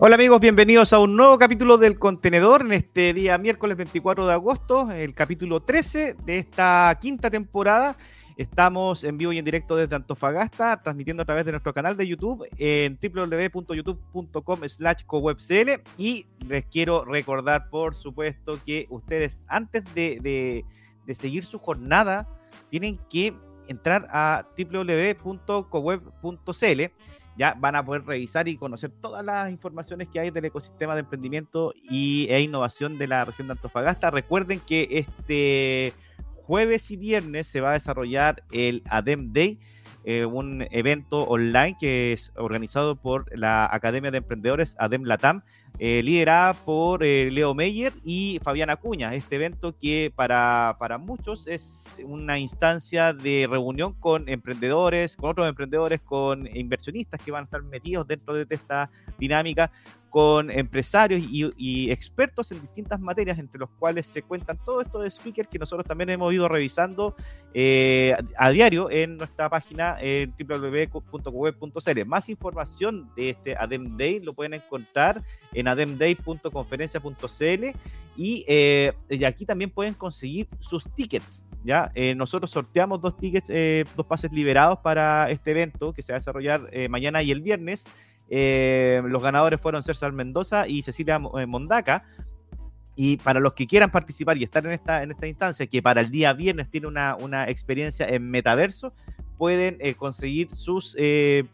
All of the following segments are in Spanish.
Hola amigos, bienvenidos a un nuevo capítulo del contenedor en este día miércoles 24 de agosto, el capítulo 13 de esta quinta temporada. Estamos en vivo y en directo desde Antofagasta, transmitiendo a través de nuestro canal de YouTube en www.youtube.com slash cowebcl y les quiero recordar, por supuesto, que ustedes antes de, de seguir su jornada tienen que entrar a www.coweb.cl ya van a poder revisar y conocer todas las informaciones que hay del ecosistema de emprendimiento y, e innovación de la región de Antofagasta. Recuerden que este jueves y viernes se va a desarrollar el ADEM Day, eh, un evento online que es organizado por la Academia de Emprendedores ADEM Latam, eh, liderada por eh, Leo Meyer y Fabiana Cuña. Este evento que para, para muchos es una instancia de reunión con emprendedores, con otros emprendedores, con inversionistas que van a estar metidos dentro de esta dinámica con empresarios y, expertos en distintas materias, entre los cuales se cuentan todos estos speakers que nosotros también hemos ido revisando eh, a diario en nuestra página en www.web.cl. Más información de este ADEM Day lo pueden encontrar en ademday.conferencia.cl y, eh, y, aquí también pueden conseguir sus tickets. ¿ya? Eh, nosotros sorteamos dos tickets, dos pases liberados para este evento que se va a desarrollar mañana y el viernes eh, los ganadores fueron César Mendoza y Cecilia eh, Mondaca. Y para los que quieran participar y estar en esta, en esta instancia, que para el día viernes tiene una, experiencia en metaverso, pueden eh, conseguir sus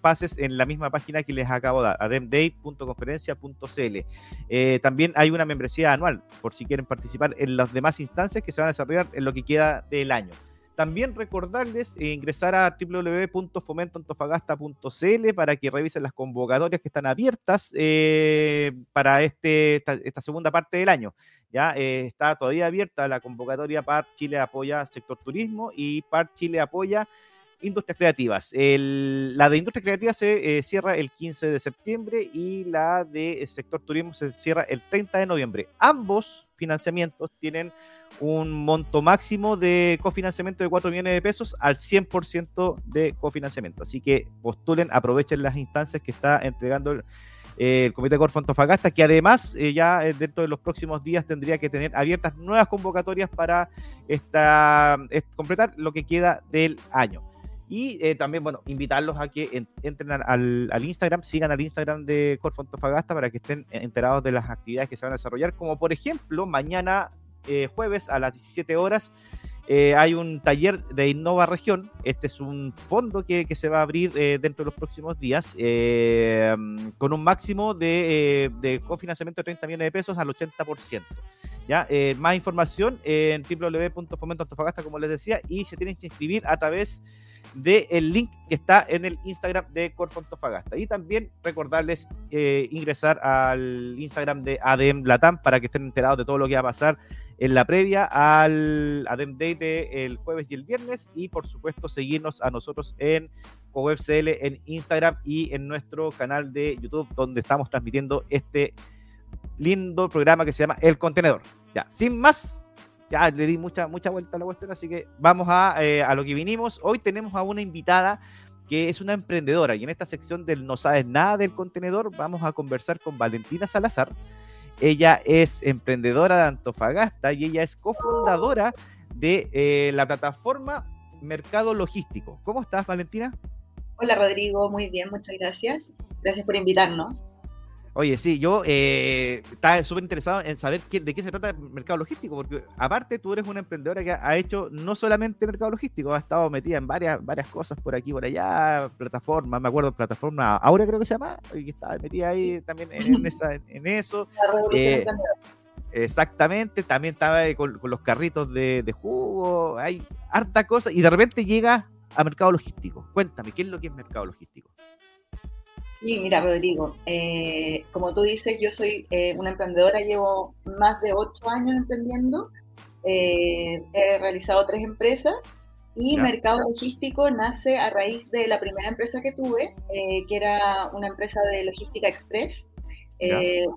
pases en la misma página que les acabo de dar, ademday.conferencia.cl. también hay una membresía anual, por si quieren participar en las demás instancias que se van a desarrollar en lo que queda del año. También recordarles eh, ingresar a www.fomentoantofagasta.cl para que revisen las convocatorias que están abiertas eh, para este, esta, segunda parte del año. Ya eh, está todavía abierta la convocatoria PAR Chile Apoya Sector Turismo y PAR Chile Apoya Industrias Creativas. la de Industrias Creativas se cierra el 15 de septiembre y la de Sector Turismo se cierra el 30 de noviembre. Ambos financiamientos tienen un monto máximo de cofinanciamiento de 4 millones de pesos al 100% de cofinanciamiento. Así que postulen, aprovechen las instancias que está entregando el, eh, Comité Corfo Antofagasta, que además eh, ya eh, dentro de los próximos días tendría que tener abiertas nuevas convocatorias para esta, completar lo que queda del año. Y también, bueno, invitarlos a que entren al, al, Instagram, sigan al Instagram de Corfo Antofagasta para que estén enterados de las actividades que se van a desarrollar, como por ejemplo, mañana eh, jueves a las 17 horas eh, hay un taller de Innova Región. Este es un fondo que, se va a abrir eh, dentro de los próximos días con un máximo de, de, cofinanciamiento de 30 millones de pesos al 80%. ¿ya? más información en www.fomentoantofagasta, como les decía, y se tienen que inscribir a través del link que está en el Instagram de Corfo Antofagasta. Y también recordarles ingresar al Instagram de ADM Latam para que estén enterados de todo lo que va a pasar en la previa al Adem Day del jueves y el viernes y por supuesto seguirnos a nosotros en CoWebCL en Instagram y en nuestro canal de YouTube donde estamos transmitiendo este lindo programa que se llama El Contenedor. Ya, sin más, ya le di mucha, mucha vuelta a la cuestión, así que vamos a, eh, a lo que vinimos. Hoy tenemos a una invitada que es una emprendedora y en esta sección del No sabes nada del contenedor vamos a conversar con Valentina Salazar ella es emprendedora de Antofagasta y ella es cofundadora de eh, la plataforma Mercado Logístico. ¿Cómo estás, Valentina? Hola, Rodrigo. Muy bien, muchas gracias. Gracias por invitarnos. Oye, sí, yo eh, estaba súper interesado en saber de qué se trata el mercado logístico, porque aparte tú eres una emprendedora que ha hecho no solamente mercado logístico, ha estado metida en varias, varias cosas por aquí, por allá, plataformas, me acuerdo, plataforma Aura creo que se llama, y que estaba metida ahí también en, esa, en eso. Eh, exactamente, también estaba con, los carritos de, de, jugo, hay harta cosa, y de repente llega a mercado logístico. Cuéntame, ¿qué es lo que es mercado logístico? Sí, mira, Rodrigo, eh, como tú dices, yo soy eh, una emprendedora, llevo más de ocho años emprendiendo, eh, he realizado tres empresas y Mercado Logístico nace a raíz de la primera empresa que tuve, que era una empresa de logística express,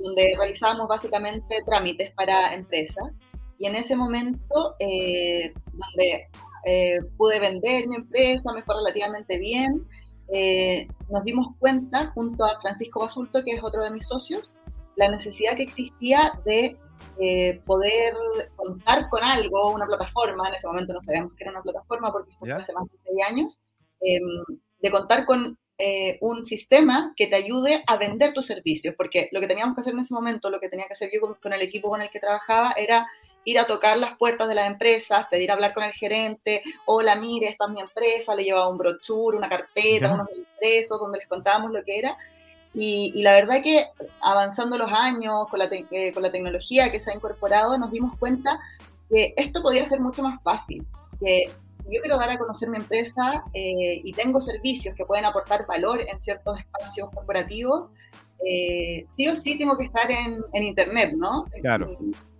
donde realizábamos básicamente trámites para empresas. Y en ese momento, donde pude vender mi empresa, me fue relativamente bien, eh, nos dimos cuenta, junto a Francisco Basulto, que es otro de mis socios, la necesidad que existía de eh, poder contar con algo, una plataforma, en ese momento no sabíamos que era una plataforma porque esto fue hace más de seis años, em, de contar con eh, un sistema que te ayude a vender tus servicios, porque lo que teníamos que hacer en ese momento, lo que tenía que hacer yo con, el equipo con el que trabajaba, era ir a tocar las puertas de las empresas, pedir hablar con el gerente, hola, mire, esta es mi empresa, le llevaba un brochure, una carpeta, unos impresos donde les contábamos lo que era, y, la verdad que avanzando los años con la, eh, con la tecnología que se ha incorporado, nos dimos cuenta que esto podía ser mucho más fácil. Que yo quiero dar a conocer mi empresa eh, y tengo servicios que pueden aportar valor en ciertos espacios corporativos, eh, sí o sí tengo que estar en, en Internet, ¿no? Claro.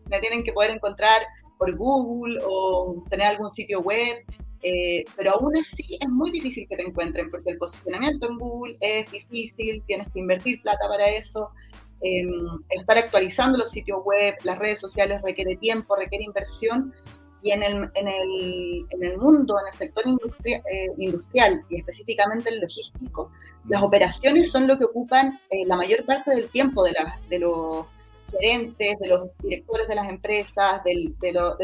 Me tienen que poder encontrar por Google o tener algún sitio web eh, pero aún así es muy difícil que te encuentren porque el posicionamiento en Google es difícil, tienes que invertir plata para eso, em, estar actualizando los sitios web, las redes sociales requiere tiempo, requiere inversión y en el, en el, en el mundo, en el sector eh, industrial y específicamente el logístico, las operaciones son lo que ocupan eh, la mayor parte del tiempo de, la, de los gerentes, de los directores de las empresas, del,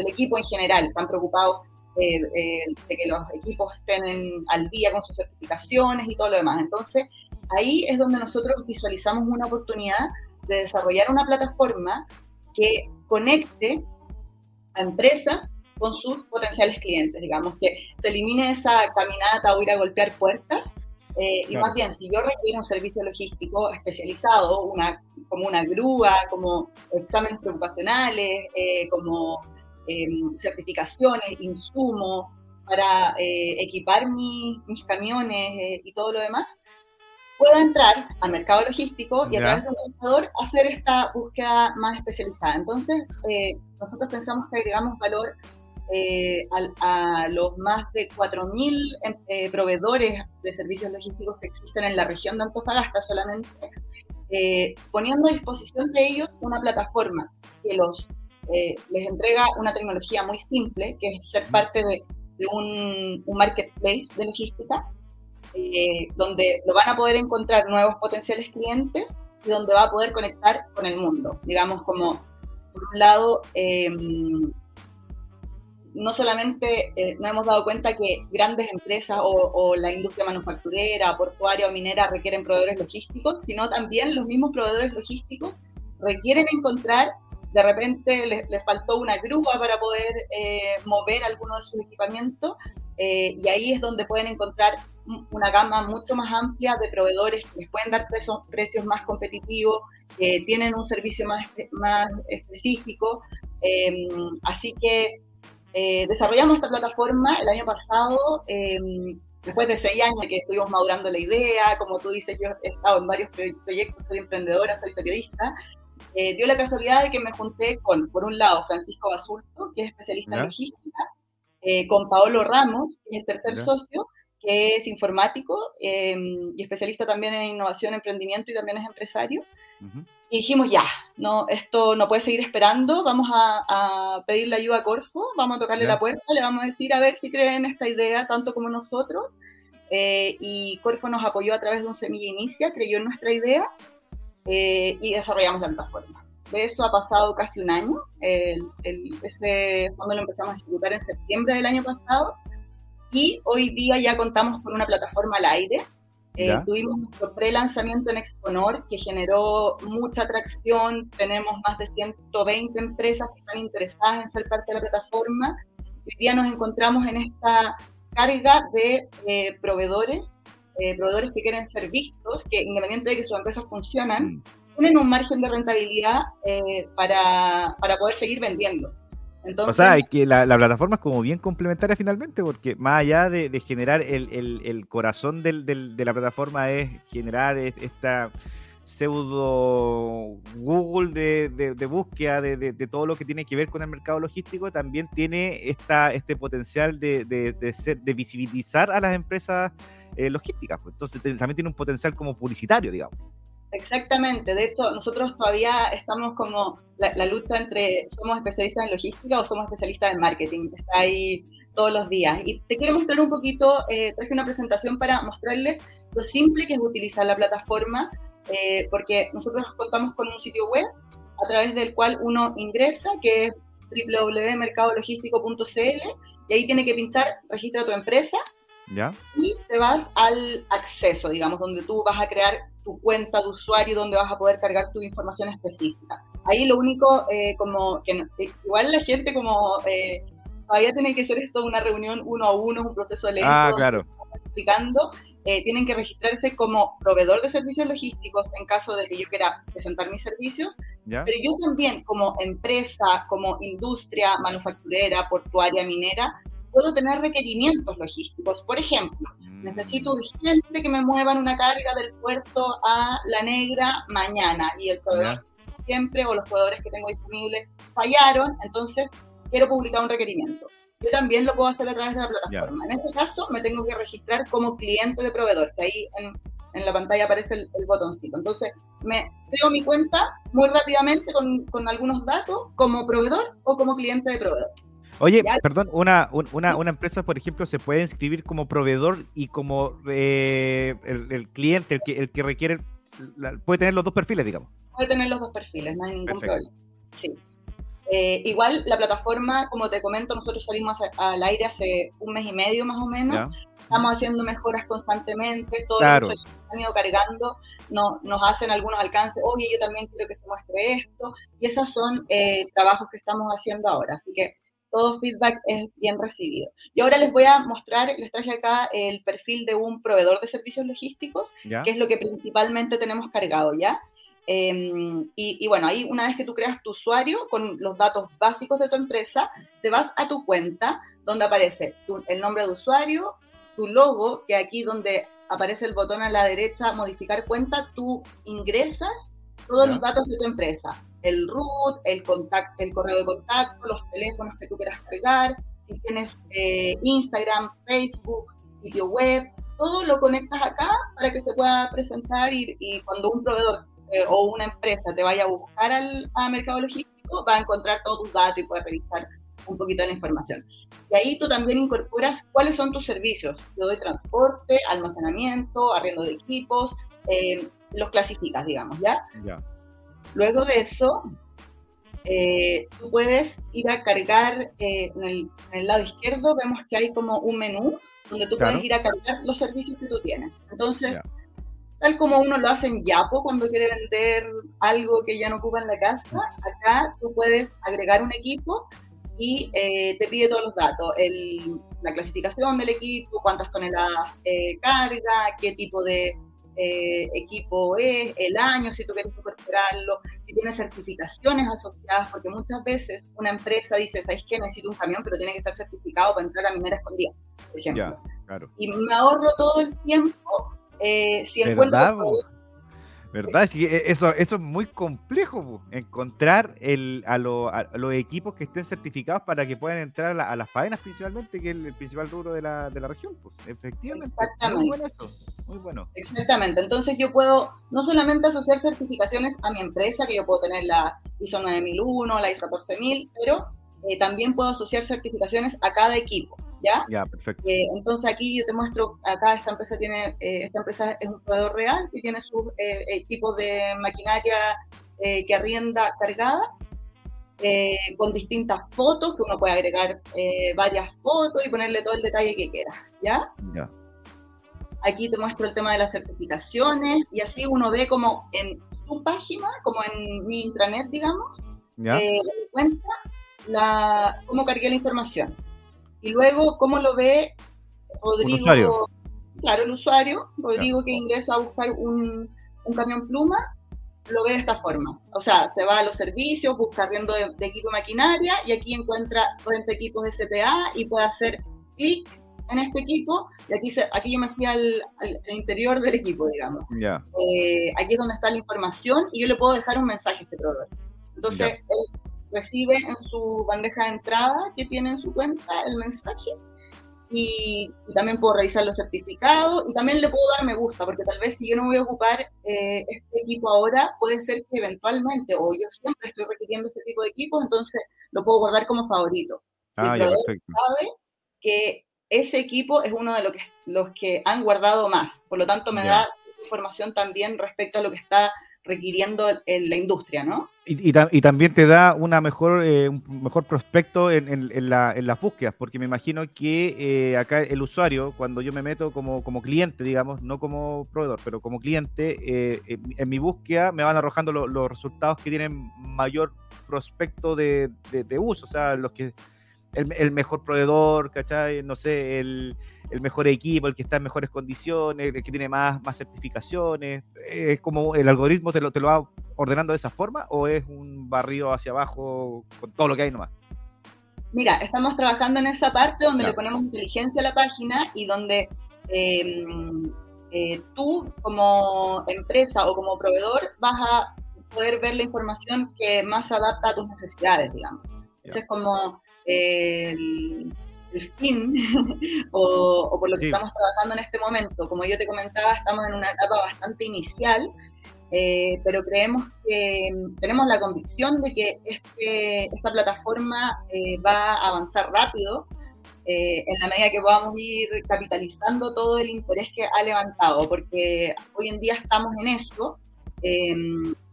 equipo en general, están preocupados eh, eh, de que los equipos estén al día con sus certificaciones y todo lo demás. Entonces, ahí es donde nosotros visualizamos una oportunidad de desarrollar una plataforma que conecte a empresas con sus potenciales clientes, digamos, que se elimine esa caminata o ir a golpear puertas, eh, y más bien, si yo requiero un servicio logístico especializado, una, como una grúa, como exámenes preocupacionales, como Em, certificaciones, insumos para eh, equipar mis camiones eh, y todo lo demás, pueda entrar al mercado logístico y a través de un computador hacer esta búsqueda más especializada. Entonces, eh, nosotros pensamos que agregamos valor a, los más de 4.000 proveedores de servicios logísticos que existen en la región de Antofagasta solamente, poniendo a disposición de ellos una plataforma que los eh, les entrega una tecnología muy simple, que es ser parte de, un, marketplace de logística, eh, donde lo van a poder encontrar nuevos potenciales clientes y donde va a poder conectar con el mundo. Digamos, como, por un lado, em, no solamente eh, nos hemos dado cuenta que grandes empresas o, la industria manufacturera, portuaria o minera requieren proveedores logísticos, sino también los mismos proveedores logísticos requieren encontrar de repente les, faltó una grúa para poder eh, mover alguno de sus equipamientos eh, y ahí es donde pueden encontrar una gama mucho más amplia de proveedores que les pueden dar precios, precios más competitivos, que tienen un servicio más, más específico. Em, así que eh, desarrollamos esta plataforma el año pasado, em, después de seis años que estuvimos madurando la idea, como tú dices, yo he estado en varios proyectos, soy emprendedora, soy periodista, eh, dio la casualidad de que me junté con, por un lado, Francisco Basulto, que es especialista en logística, eh, con Paolo Ramos, que es el tercer socio, que es informático em, y especialista también en innovación, emprendimiento y también es empresario. Y dijimos, ya, no, esto no puede seguir esperando, vamos a, pedirle ayuda a Corfo, vamos a tocarle la puerta, le vamos a decir a ver si creen esta idea tanto como nosotros. Eh, y Corfo nos apoyó a través de un semilla inicia, creyó en nuestra idea eh, y desarrollamos la plataforma. De eso ha pasado casi un año. El, ese fondo lo empezamos a ejecutar en septiembre del año pasado y hoy día ya contamos con una plataforma al aire. Eh, tuvimos nuestro pre-lanzamiento en Exponor que generó mucha atracción. Tenemos más de 120 empresas que están interesadas en ser parte de la plataforma. Hoy día nos encontramos en esta carga de eh, proveedores eh, proveedores que quieren ser vistos, que independientemente de que sus empresas funcionan, mm. tienen un margen de rentabilidad para, para, poder seguir vendiendo. O sea, que la, plataforma es como bien complementaria finalmente, porque más allá de, generar el, corazón de la plataforma es generar esta pseudo Google de, búsqueda de, todo lo que tiene que ver con el mercado logístico, también tiene este potencial de visibilizar a las empresas eh, logísticas. Pues. Entonces también tiene un potencial como publicitario, digamos. Exactamente, de hecho nosotros todavía estamos como la, lucha entre somos especialistas en logística o somos especialistas en marketing, está ahí todos los días. Y te quiero mostrar un poquito, eh, traje una presentación para mostrarles lo simple que es utilizar la plataforma eh, porque nosotros contamos con un sitio web a través del cual uno ingresa, que es www.mercadologístico.cl, y ahí tiene que pinchar registra tu empresa, ¿Ya? y te vas al acceso, digamos, donde tú vas a crear tu cuenta de usuario, donde vas a poder cargar tu información específica. Ahí lo único, eh, como que eh, igual la gente como eh, todavía tiene que hacer esto una reunión uno a uno, un proceso lento, ah, claro. explicando, tienen que registrarse como proveedor de servicios logísticos en caso de que yo quiera presentar mis servicios, pero yo también como empresa, como industria manufacturera, portuaria, minera, puedo tener requerimientos logísticos. Por ejemplo, mm. necesito urgente que me muevan una carga del puerto a La Negra mañana y el proveedor siempre o los proveedores que tengo disponibles fallaron, entonces quiero publicar un requerimiento. Yo también lo puedo hacer a través de la plataforma. En ese caso, me tengo que registrar como cliente de proveedor, que ahí en, en la pantalla aparece el, botoncito. Entonces, me creo mi cuenta muy rápidamente con, con algunos datos como proveedor o como cliente de proveedor. Oye, perdón, una, una, una, empresa, por ejemplo, se puede inscribir como proveedor y como eh, el, cliente, el que, el que requiere, puede tener los dos perfiles, digamos. Puede tener los dos perfiles, no hay ningún problema. Sí. Eh, igual la plataforma, como te comento, nosotros salimos al aire hace un mes y medio más o menos. Estamos haciendo mejoras constantemente, todos los que han ido cargando no, nos hacen algunos alcances, oye, yo también quiero que se muestre esto, y esos son eh, trabajos que estamos haciendo ahora. Así que todo feedback es bien recibido. Y ahora les voy a mostrar, les traje acá el perfil de un proveedor de servicios logísticos, que es lo que principalmente tenemos cargado, ¿ya? Em, y, bueno, ahí una vez que tú creas tu usuario con los datos básicos de tu empresa, te vas a tu cuenta donde aparece el nombre de usuario, tu logo, que aquí donde aparece el botón a la derecha, modificar cuenta, tú ingresas todos los datos de tu empresa, el root, el, contacto, el correo de contacto, los teléfonos que tú quieras cargar, si tienes eh, Instagram, Facebook, sitio web, todo lo conectas acá para que se pueda presentar y, cuando un proveedor eh, o una empresa te vaya a buscar al a Mercado Logístico, va a encontrar todos tus datos y puede revisar un poquito de la información. Y ahí tú también incorporas cuáles son tus servicios. Yo doy transporte, almacenamiento, arriendo de equipos, eh, los clasificas, digamos, ¿ya? Ya. Luego de eso, eh, tú puedes ir a cargar eh, en, el, lado izquierdo, vemos que hay como un menú donde tú puedes ir a cargar los servicios que tú tienes. Entonces, tal como uno lo hace en Yapo cuando quiere vender algo que ya no ocupa en la casa, acá tú puedes agregar un equipo y eh, te pide todos los datos, la clasificación del equipo, cuántas toneladas carga, qué tipo de eh, equipo es, el año, si tú quieres incorporarlo, si tiene certificaciones asociadas, porque muchas veces una empresa dice, ¿sabes qué? Necesito un camión, pero tiene que estar certificado para entrar a minera escondida, por ejemplo. Y me ahorro todo el tiempo eh, si encuentro... ¿Verdad? Sí, e, eso, eso es muy complejo, encontrar el, a, los equipos que estén certificados para que puedan entrar a, las faenas principalmente, que es el, principal rubro de la, de la región. Pues, efectivamente. Muy bueno eso. Muy bueno. Exactamente. Entonces yo puedo no solamente asociar certificaciones a mi empresa, que yo puedo tener la ISO 9001, la ISO 14000, pero eh, también puedo asociar certificaciones a cada equipo. ¿Ya? Ya, perfecto. Eh, entonces aquí yo te muestro, acá esta empresa tiene, eh, esta empresa es un proveedor real que tiene sus eh, equipos de maquinaria que arrienda cargada, con distintas fotos, que uno puede agregar varias fotos y ponerle todo el detalle que quiera, ¿ya? Ya. Aquí te muestro el tema de las certificaciones y así uno ve como en su página, como en mi intranet, digamos, ¿Ya? cuenta la, cómo cargué la información. Y luego, ¿cómo lo ve Rodrigo? Claro, el usuario, Rodrigo que ingresa a buscar un, camión pluma, lo ve de esta forma. O sea, se va a los servicios, busca riendo de, equipo de maquinaria y aquí encuentra renta equipos SPA y puede hacer clic en este equipo y aquí, se, aquí yo me fui al, interior del equipo, digamos. Eh, aquí es donde está la información y yo le puedo dejar un mensaje a este proveedor. Entonces, él recibe en su bandeja de entrada que tiene en su cuenta el mensaje. Y, también puedo revisar los certificados y también le puedo dar me gusta, porque tal vez si yo no voy a ocupar eh, este equipo ahora, puede ser que eventualmente, o yo siempre estoy requiriendo este tipo de equipos, entonces lo puedo guardar como favorito. Ah, ya, sabe que ese equipo es uno de los que, los que han guardado más, por lo tanto me da información también respecto a lo que está requiriendo en la industria, ¿no? Y, también te da una mejor, eh, un mejor prospecto en, en, la, en, las búsquedas, porque me imagino que eh, acá el usuario, cuando yo me meto como, como cliente, digamos, no como proveedor, pero como cliente, eh, en, mi búsqueda me van arrojando los resultados que tienen mayor prospecto de, de, uso, o sea, los que el, mejor proveedor, ¿cachai? No sé, el, mejor equipo, el que está en mejores condiciones, el que tiene más, más certificaciones. ¿Es como el algoritmo te lo, te lo va ordenando de esa forma o es un barrio hacia abajo con todo lo que hay nomás? Mira, estamos trabajando en esa parte donde le ponemos inteligencia a la página y donde em, eh, tú como empresa o como proveedor vas a poder ver la información que más adapta a tus necesidades, digamos. Entonces, es como el, fin o, por lo que estamos trabajando en este momento. Como yo te comentaba, estamos en una etapa bastante inicial, eh, pero creemos que tenemos la convicción de que este, esta plataforma eh, va a avanzar rápido. Eh, en la medida que podamos ir capitalizando todo el interés que ha levantado, porque hoy en día estamos en eso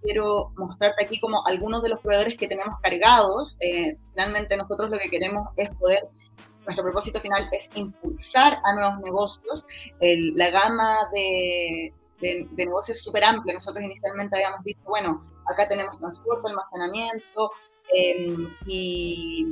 quiero mostrarte aquí como algunos de los proveedores que tenemos cargados. Eh, finalmente nosotros lo que queremos es poder, nuestro propósito final es impulsar a nuevos negocios. la gama de, de, negocios es súper amplia. Nosotros inicialmente habíamos dicho, bueno, acá tenemos transporte, almacenamiento eh, y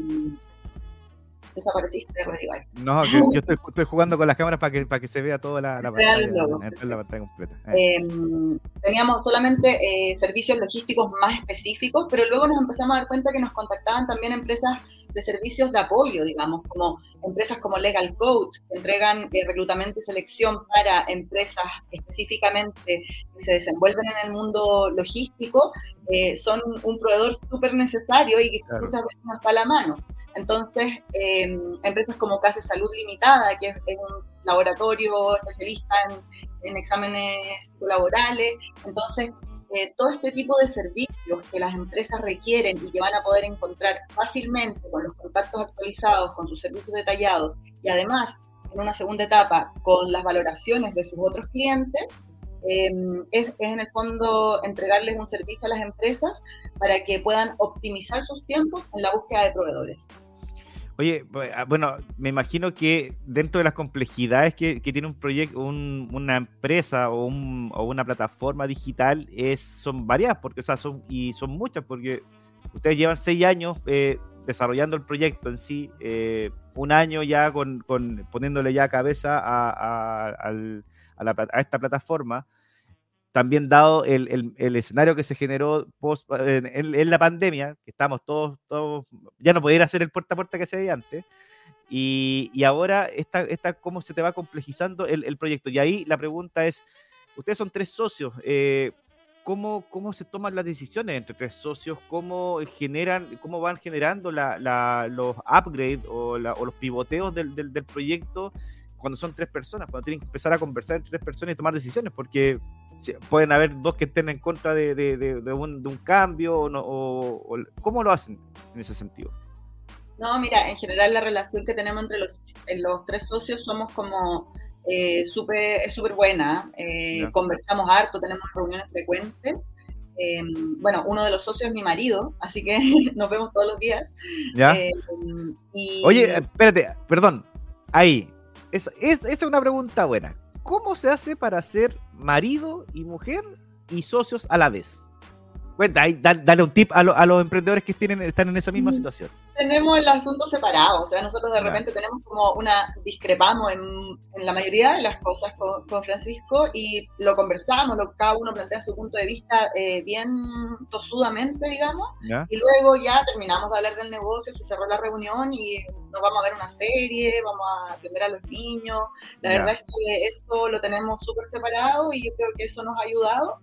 desapareciste, Rodrigo. No, yo estoy, estoy, jugando con las cámaras para que, para que se vea toda la, la, pantalla, completa. Em, teníamos solamente eh, servicios logísticos más específicos, pero luego nos empezamos a dar cuenta que nos contactaban también empresas de servicios de apoyo, digamos, como empresas como Legal Coach, que entregan eh, reclutamiento y selección para empresas específicamente que se desenvuelven en el mundo logístico, eh, son un proveedor súper necesario y que muchas veces no está a la mano. Entonces, em, empresas como Casa Salud Limitada, que es, un laboratorio especialista en, exámenes laborales, entonces, eh, todo este tipo de servicios que las empresas requieren y que van a poder encontrar fácilmente con los contactos actualizados, con sus servicios detallados y además, en una segunda etapa, con las valoraciones de sus otros clientes, em, es, es, en el fondo entregarles un servicio a las empresas para que puedan optimizar sus tiempos en la búsqueda de proveedores. Oye, ah, bueno, me imagino que dentro de las complejidades que, tiene un proyecto, una empresa o, una plataforma digital, es, son varias, porque, o sea, son, y son muchas, porque ustedes llevan seis años eh, desarrollando el proyecto en sí, eh, un año ya con, poniéndole ya cabeza a, a esta plataforma también dado el, escenario que se generó post, en, la pandemia, que estamos todos, todos, ya no podía hacer el puerta a puerta que se veía antes, y, ahora esta, esta, cómo se te va complejizando el, proyecto. Y ahí la pregunta es, ustedes son tres socios, eh, ¿cómo, ¿cómo se toman las decisiones entre tres socios? ¿Cómo, generan, cómo van generando los upgrades o, los pivoteos del, del proyecto? Cuando son tres personas, cuando tienen que empezar a conversar entre tres personas y tomar decisiones, porque pueden haber dos que estén en contra de, un, cambio, o, ¿cómo lo hacen en ese sentido? No, mira, en general la relación que tenemos entre los, los tres socios somos como eh, súper es súper buena, eh, conversamos harto, tenemos reuniones frecuentes. Em, bueno, uno de los socios es mi marido, así que nos vemos todos los días. ¿Ya? Em, Oye, espérate, perdón, ahí, es, es, esa es una pregunta buena. ¿Cómo se hace para ser marido y mujer y socios a la vez? Cuenta, dale un tip a, a, los emprendedores que tienen, están en esa misma mm. situación. Tenemos el asunto separado, o sea, nosotros de repente tenemos como una, discrepamos en, en la mayoría de las cosas con, con Francisco y lo conversamos, lo, cada uno plantea su punto de vista eh, bien tosudamente, digamos, y luego ya terminamos de hablar del negocio, se cerró la reunión y nos vamos a ver una serie, vamos a atender a los niños, la verdad es que eso lo tenemos súper separado y yo creo que eso nos ha ayudado,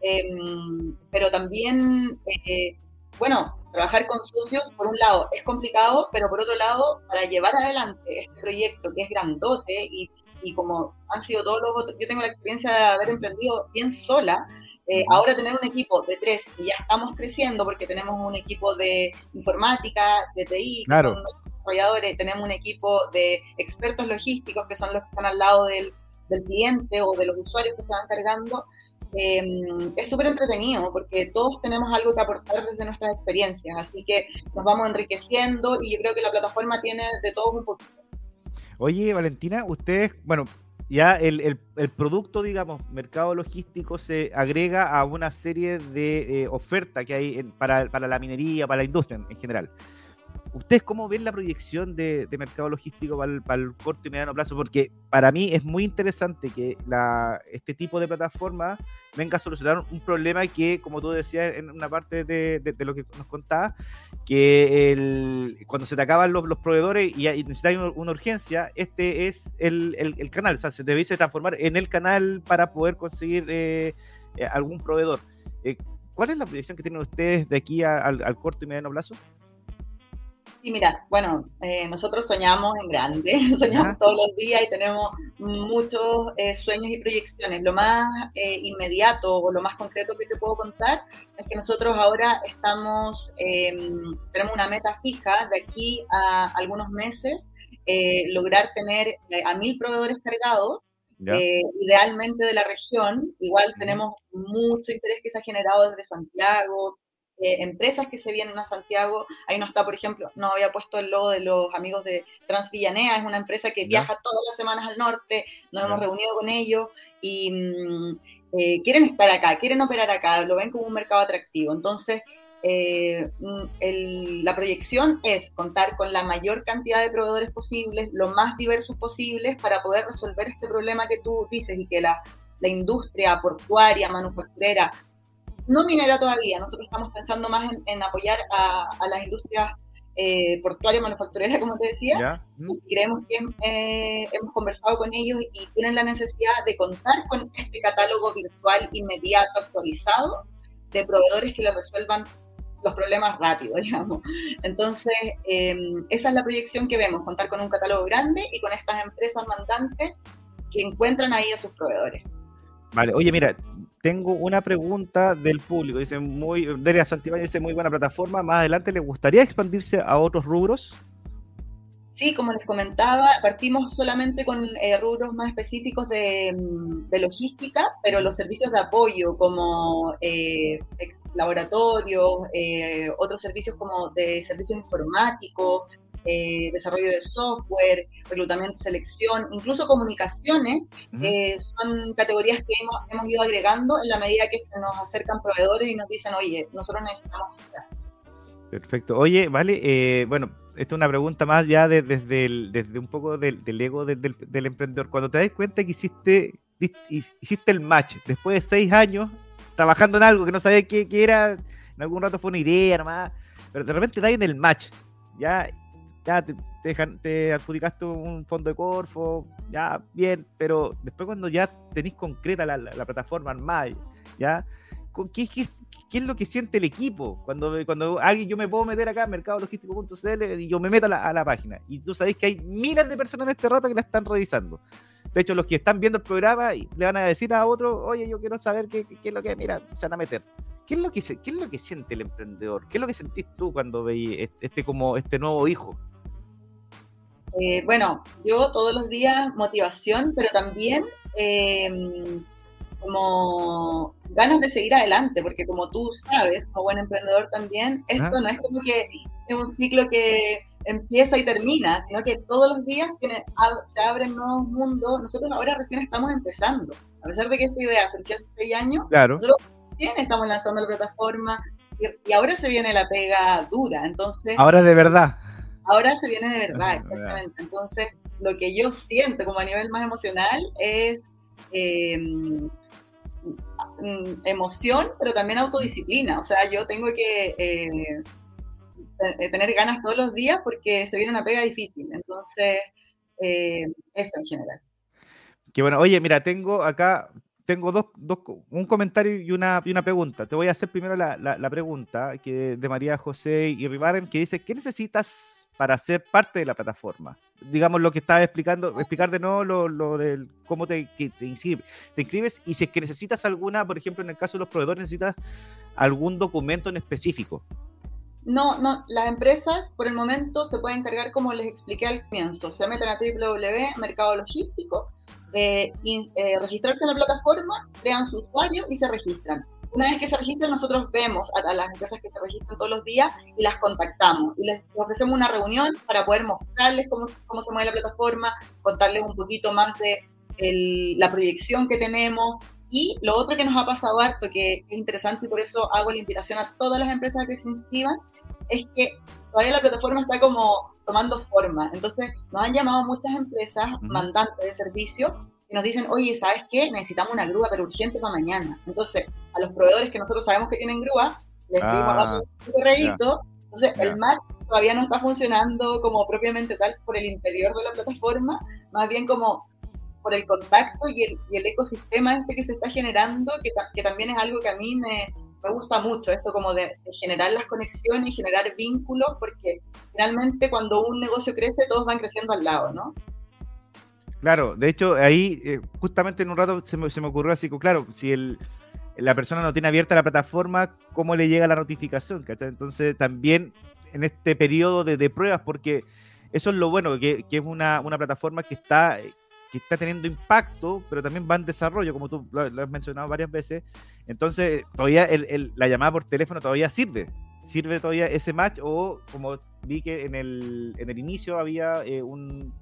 em, pero también... Eh, bueno, trabajar con socios, por un lado, es complicado, pero por otro lado, para llevar adelante este proyecto que es grandote y, y como han sido todos los otros, yo tengo la experiencia de haber emprendido bien sola, eh, ahora tener un equipo de tres y ya estamos creciendo porque tenemos un equipo de informática, de TI, claro. desarrolladores, tenemos un equipo de expertos logísticos que son los que están al lado del, del cliente o de los usuarios que se van cargando, em, es súper entretenido porque todos tenemos algo que aportar desde nuestras experiencias, así que nos vamos enriqueciendo y yo creo que la plataforma tiene de todos un poquito. Oye, Valentina, ustedes, bueno, ya el, el, el, producto, digamos, mercado logístico se agrega a una serie de eh, ofertas que hay para, para, la minería, para la industria en general. ¿Ustedes cómo ven la proyección de, mercado logístico para el, corto y mediano plazo? Porque para mí es muy interesante que este tipo de plataforma venga a solucionar un problema que, como tú decías en una parte de, lo que nos contaba, que cuando se te acaban los, proveedores y, necesitas una, urgencia, este es el, canal, o sea, se debe transformar en el canal para poder conseguir eh, eh, algún proveedor. Eh, ¿Cuál es la proyección que tienen ustedes de aquí al corto y mediano plazo? Sí, mira, bueno, eh, nosotros soñamos en grande, soñamos todos los días y tenemos muchos eh, sueños y proyecciones. Lo más eh, inmediato o lo más concreto que te puedo contar es que nosotros ahora estamos, em, tenemos una meta fija de aquí a algunos meses, lograr tener a mil proveedores cargados idealmente de la región. Igual tenemos mucho interés que se ha generado desde Santiago, empresas que se vienen a Santiago. Ahí no está, por ejemplo, no había puesto el logo de los amigos de Transvillanea, es una empresa que viaja todas las semanas al norte, nos hemos reunido con ellos y mm, eh, quieren estar acá, quieren operar acá, lo ven como un mercado atractivo. Entonces, eh, mm, la proyección es contar con la mayor cantidad de proveedores posibles, lo más diversos posibles, para poder resolver este problema que tú dices y que la, la industria portuaria, manufacturera, no minera todavía, nosotros estamos pensando más en, apoyar a, las industrias eh, portuarias, manufactureras, como te decía, y creemos que eh, hemos conversado con ellos y tienen la necesidad de contar con este catálogo virtual inmediato, actualizado, de proveedores que les resuelvan los problemas rápido, digamos. Entonces, em, esa es la proyección que vemos, contar con un catálogo grande y con estas empresas mandantes que encuentran ahí a sus proveedores. Vale, oye, mira, tengo una pregunta del público. Dice muy, Delia Santibáñez dice muy buena plataforma. Más adelante, ¿le gustaría expandirse a otros rubros? Sí, como les comentaba, partimos solamente con eh, rubros más específicos de, logística, pero los servicios de apoyo como eh, laboratorios, eh, otros servicios como de servicios informáticos, eh, desarrollo de software, reclutamiento, selección, incluso comunicaciones, eh, son categorías que hemos, ido agregando en la medida que se nos acercan proveedores y nos dicen, oye, nosotros necesitamos... Perfecto. Oye, vale, eh, bueno, esta es una pregunta más ya desde, desde un poco del, ego del, emprendedor. Cuando te das cuenta que hiciste, hiciste el match después de seis años trabajando en algo que no sabías qué, era, en algún rato fue una idea nomás, pero de repente da en el match, ya, ya te, te, adjudicaste un fondo de Corfo, ya bien, pero después cuando ya tenéis concreta la, plataforma armada, ya, ¿qué, qué, qué es lo que siente el equipo? Cuando, cuando alguien, yo me puedo meter acá en mercadologístico.cl y yo me meto a la, a la, página, y tú sabéis que hay miles de personas en este rato que la están revisando. De hecho, los que están viendo el programa le van a decir a otro, oye, yo quiero saber qué, qué, es lo que, mira, se van a meter. ¿Qué es, lo que, ¿Qué es lo que siente el emprendedor? ¿Qué es lo que sentís tú cuando veis este, como este nuevo hijo? Eh, bueno, yo todos los días motivación, pero también em, como ganas de seguir adelante, porque como tú sabes, como buen emprendedor también, esto no es como que es un ciclo que empieza y termina, sino que todos los días tiene, se abren nuevos mundos. Nosotros ahora recién estamos empezando, a pesar de que esta idea surgió hace seis años, nosotros recién estamos lanzando la plataforma y, y ahora se viene la pega dura, entonces... Ahora de verdad ahora se viene de verdad, exactamente. Entonces, lo que yo siento como a nivel más emocional es em, mm, emoción, pero también autodisciplina. O sea, yo tengo que eh, tener ganas todos los días porque se viene una pega difícil. Entonces, eh, eso en general. Qué bueno. Oye, mira, tengo acá tengo dos, dos, un comentario y una, y una pregunta. Te voy a hacer primero la, la, pregunta que de María José y Rivaren, que dice, ¿qué necesitas para ser parte de la plataforma. Digamos lo que estaba explicando, explicar de nuevo lo, lo del cómo te, te, inscribes, te inscribes y si es que necesitas alguna, por ejemplo, en el caso de los proveedores, necesitas algún documento en específico. No, no, las empresas por el momento se pueden cargar como les expliqué al comienzo. Se meten a www.mercado logístico eh, eh, registrarse en la plataforma, crean su usuario y se registran. Una vez que se registran, nosotros vemos a, las empresas que se registran todos los días y las contactamos y les ofrecemos una reunión para poder mostrarles cómo, cómo se mueve la plataforma, contarles un poquito más de la proyección que tenemos. Y lo otro que nos ha pasado harto, que es interesante y por eso hago la invitación a todas las empresas que se inscriban, es que todavía la plataforma está como tomando forma. Entonces, nos han llamado muchas empresas mandantes de servicio y nos dicen, oye, ¿sabes qué? Necesitamos una grúa, pero urgente para mañana. Entonces, a los proveedores que nosotros sabemos que tienen grúa, les pedimos ah, un correíto. Entonces, el match todavía no está funcionando como propiamente tal por el interior de la plataforma, más bien como por el contacto y el, y el ecosistema este que se está generando, que, que también es algo que a mí me, me gusta mucho esto como de, generar las conexiones y generar vínculos, porque finalmente cuando un negocio crece, todos van creciendo al lado, ¿no? Claro, de hecho, ahí eh, justamente en un rato se me, se me ocurrió así, claro, si el, la persona no tiene abierta la plataforma, ¿cómo le llega la notificación? Entonces, también en este periodo de, pruebas, porque eso es lo bueno, que, que es una, una, plataforma que está que está teniendo impacto, pero también va en desarrollo, como tú lo, has mencionado varias veces. Entonces, todavía la llamada por teléfono todavía sirve. Sirve todavía ese match o como vi que en el, en el inicio había eh, un,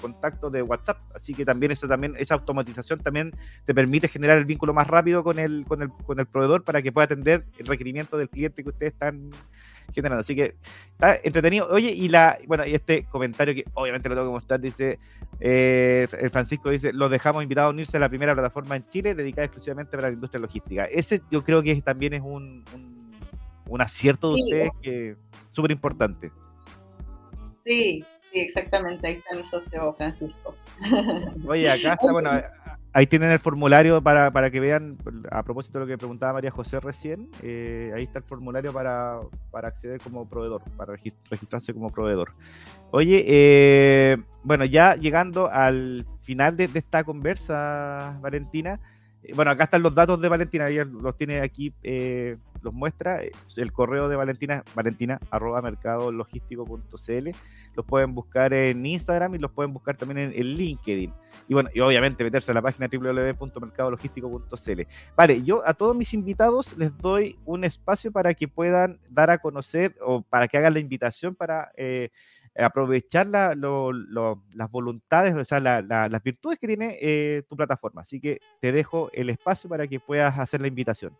contacto de WhatsApp, así que también eso también esa automatización también te permite generar el vínculo más rápido con el, con el, con el proveedor para que pueda atender el requerimiento del cliente que ustedes están generando. Así que está entretenido. Oye, y la bueno, y este comentario que obviamente lo tengo que mostrar, dice eh, el Francisco dice, los dejamos invitados a unirse a la primera plataforma en Chile dedicada exclusivamente para la industria logística. Ese yo creo que también es un, un, acierto de ustedes que súper importante. Sí, sí, exactamente. Ahí está mi socio Francisco. Oye, acá está, bueno, ahí tienen el formulario para, para, que vean, a propósito de lo que preguntaba María José recién, eh, ahí está el formulario para, para, acceder como proveedor, para registrarse como proveedor. Oye, eh, bueno, ya llegando al final de, de esta conversa, Valentina, eh, bueno, acá están los datos de Valentina, ella los tiene aquí, eh, los muestra. Eh, el correo de Valentina, valentina arroba mercadologístico.cl. Los pueden buscar en Instagram y los pueden buscar también en, LinkedIn. Y bueno, y obviamente meterse a la página www.mercadologístico.cl. Vale, yo a todos mis invitados les doy un espacio para que puedan dar a conocer o para que hagan la invitación para aprovechar las voluntades, o sea, las virtudes que tiene eh, tu plataforma. Así que te dejo el espacio para que puedas hacer la invitación.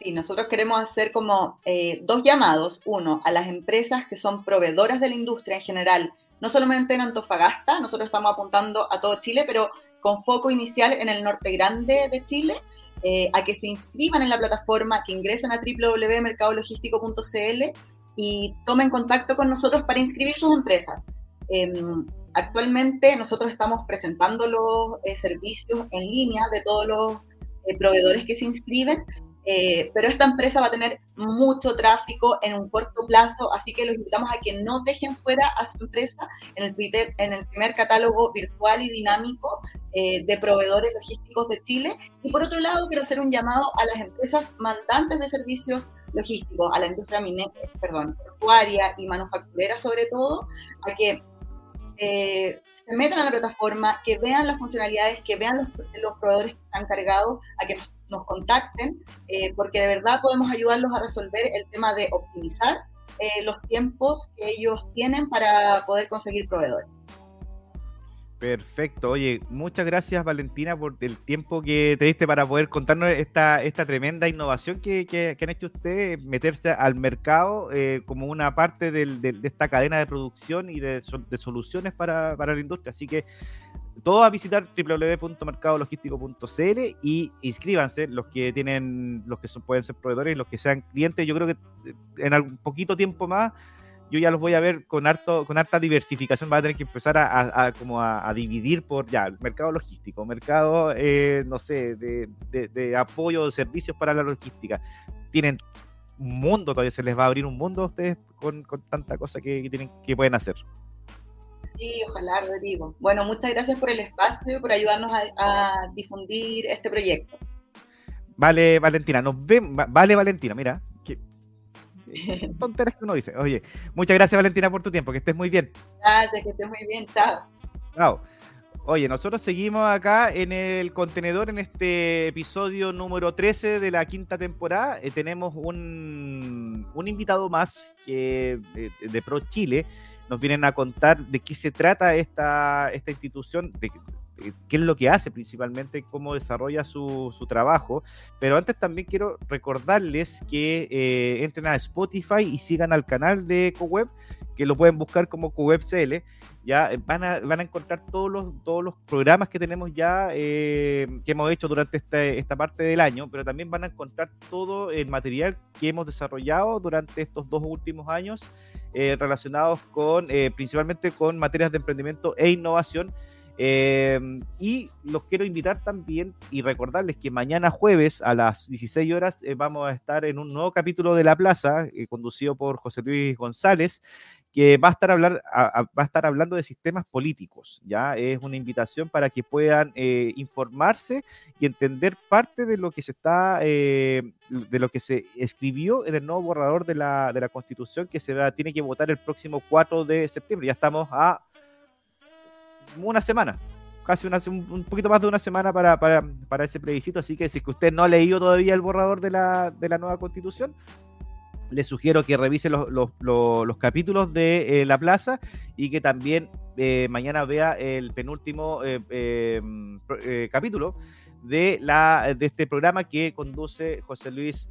Sí, nosotros queremos hacer como eh, dos llamados. Uno, a las empresas que son proveedoras de la industria en general, no solamente en Antofagasta, nosotros estamos apuntando a todo Chile, pero con foco inicial en el norte grande de Chile, eh, a que se inscriban en la plataforma, que ingresen a www.mercadologístico.cl y tomen contacto con nosotros para inscribir sus empresas. Em, actualmente nosotros estamos presentando los eh, servicios en línea de todos los proveedores que se inscriben, eh, pero esta empresa va a tener mucho tráfico en un corto plazo, así que los invitamos a que no dejen fuera a su empresa en el, primer catálogo virtual y dinámico de proveedores logísticos de Chile. Y por otro lado, quiero hacer un llamado a las empresas mandantes de servicios logístico, a la industria minera, perdón, portuaria y manufacturera sobre todo, a que eh, se metan a la plataforma, que vean las funcionalidades, que vean los, proveedores que están cargados, a que nos, contacten, eh, porque de verdad podemos ayudarlos a resolver el tema de optimizar eh, los tiempos que ellos tienen para poder conseguir proveedores. Perfecto. Oye, muchas gracias Valentina por el tiempo que te diste para poder contarnos esta, esta tremenda innovación que, que, han hecho ustedes, meterse al mercado eh, como una parte de esta cadena de producción y de, soluciones para, para, la industria. Así que todos a visitar www.mercadologístico.cl y inscríbanse los que tienen, los que son, pueden ser proveedores, los que sean clientes. Yo creo que en algún poquito tiempo más yo ya los voy a ver con harto, con harta diversificación, va a tener que empezar a, como a, dividir por ya, mercado logístico, mercado, eh, no sé, de, de, apoyo de servicios para la logística. Tienen un mundo, todavía se les va a abrir un mundo a ustedes con, con tanta cosa que, tienen, que pueden hacer. Sí, ojalá, Rodrigo. Bueno, muchas gracias por el espacio, por ayudarnos a, difundir este proyecto. Vale, Valentina, nos vemos. Vale, Valentina, mira, tonteras que uno dice. Oye, muchas gracias Valentina por tu tiempo, que estés muy bien. Gracias, que estés muy bien, chao. Chao. Oye, nosotros seguimos acá en el contenedor en este episodio número 13 de la quinta temporada. Eh, tenemos un, invitado más que, de, Pro Chile. Nos vienen a contar de qué se trata esta, esta institución, de, qué es lo que hace principalmente, cómo desarrolla su, trabajo. Pero antes también quiero recordarles que eh, entren a Spotify y sigan al canal de CoWeb, que lo pueden buscar como CoWebCL ya eh, van a, van a encontrar todos los, todos los programas que tenemos ya, eh, que hemos hecho durante este, esta parte del año, pero también van a encontrar todo el material que hemos desarrollado durante estos dos últimos años eh, relacionados con, principalmente con materias de emprendimiento e innovación. y los quiero invitar también y recordarles que mañana jueves a las 16 horas vamos a estar en un nuevo capítulo de La Plaza, conducido por José Luis González, que va a estar, hablar, a estar hablando de sistemas políticos. Ya es una invitación para que puedan eh, informarse y entender parte de lo que se está, eh, de lo que se escribió en el nuevo borrador de la, de la Constitución que se va, tiene que votar el próximo 4 de septiembre. Ya estamos a una semana, casi una, un poquito más de una semana para, para, para, ese plebiscito, así que si usted no ha leído todavía el borrador de la, de la nueva constitución, les sugiero que revise los, los, capítulos de eh, La Plaza y que también eh, mañana vea el penúltimo eh, capítulo de, la, de este programa que conduce José Luis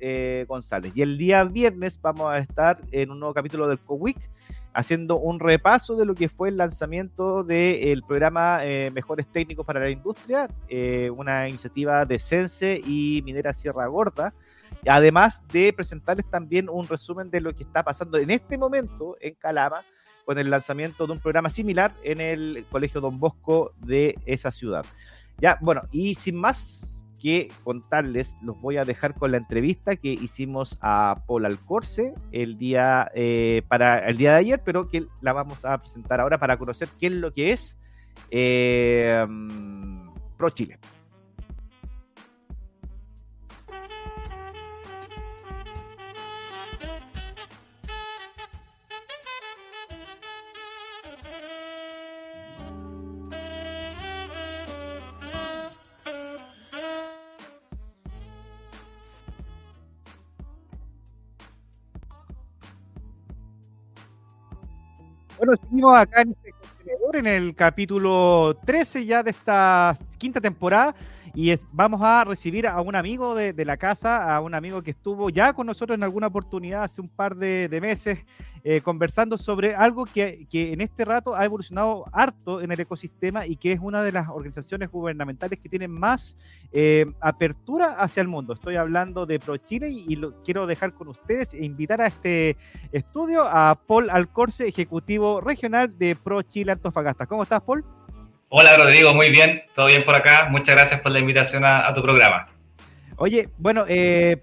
González. Y el día viernes vamos a estar en un nuevo capítulo del COWIC haciendo un repaso de lo que fue el lanzamiento del programa Mejores Técnicos para la Industria, una iniciativa de Sense y Minera Sierra Gorda, Además de presentarles también un resumen de lo que está pasando en este momento en Calama con el lanzamiento de un programa similar en el Colegio Don Bosco de esa ciudad. Ya, bueno, y sin más que contarles, los voy a dejar con la entrevista que hicimos a Paul Alcorce el día, eh, para el día de ayer, pero que la vamos a presentar ahora para conocer qué es lo que es eh, mm, Pro Chile. Bueno, seguimos acá en este contenedor, en el capítulo 13 ya de esta quinta temporada. Y vamos a recibir a un amigo de, la casa, a un amigo que estuvo ya con nosotros en alguna oportunidad hace un par de, meses, eh, conversando sobre algo que, en este rato ha evolucionado harto en el ecosistema y que es una de las organizaciones gubernamentales que tienen más eh, apertura hacia el mundo. Estoy hablando de ProChile y, y lo quiero dejar con ustedes e invitar a este estudio a Paul Alcorce, ejecutivo regional de ProChile Antofagasta. ¿Cómo estás, Paul? Hola Rodrigo, muy bien, todo bien por acá. Muchas gracias por la invitación a, tu programa. Oye, bueno, eh,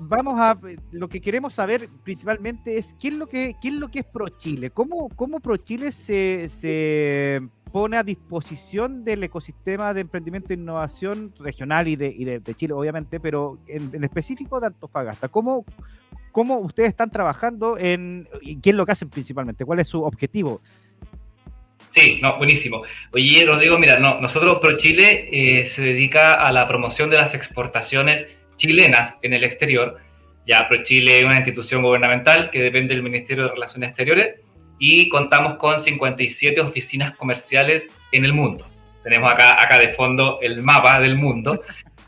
vamos a lo que queremos saber principalmente es qué es lo que es lo que es ProChile, cómo cómo ProChile se, se pone a disposición del ecosistema de emprendimiento e innovación regional y de, y de, Chile, obviamente, pero en, específico de Antofagasta. ¿Cómo, ¿Cómo ustedes están trabajando en y qué es lo que hacen principalmente? ¿Cuál es su objetivo? Sí, no, buenísimo. Oye, Rodrigo, mira, no, nosotros ProChile eh, se dedica a la promoción de las exportaciones chilenas en el exterior. Ya ProChile es una institución gubernamental que depende del Ministerio de Relaciones Exteriores y contamos con 57 oficinas comerciales en el mundo. Tenemos acá, acá de fondo el mapa del mundo.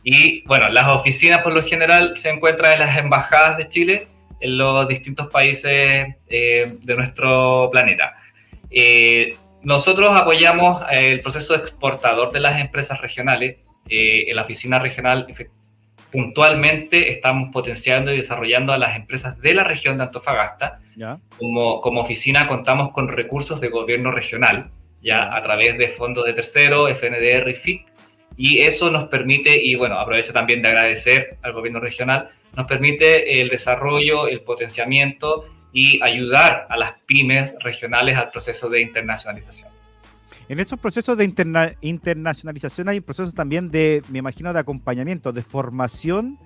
Y bueno, las oficinas por lo general se encuentran en las embajadas de Chile en los distintos países eh, de nuestro planeta. Eh, nosotros apoyamos eh, el proceso exportador de las empresas regionales. Eh, en la oficina regional puntualmente estamos potenciando y desarrollando a las empresas de la región de Antofagasta. Como, como oficina contamos con recursos de gobierno regional, ya a través de fondos de tercero, FNDR y FIC. Y eso nos permite, y bueno, aprovecho también de agradecer al gobierno regional, nos permite el desarrollo, el potenciamiento y ayudar a las pymes regionales al proceso de internacionalización. En esos procesos de internacionalización hay un proceso también de, me imagino, de acompañamiento, de formación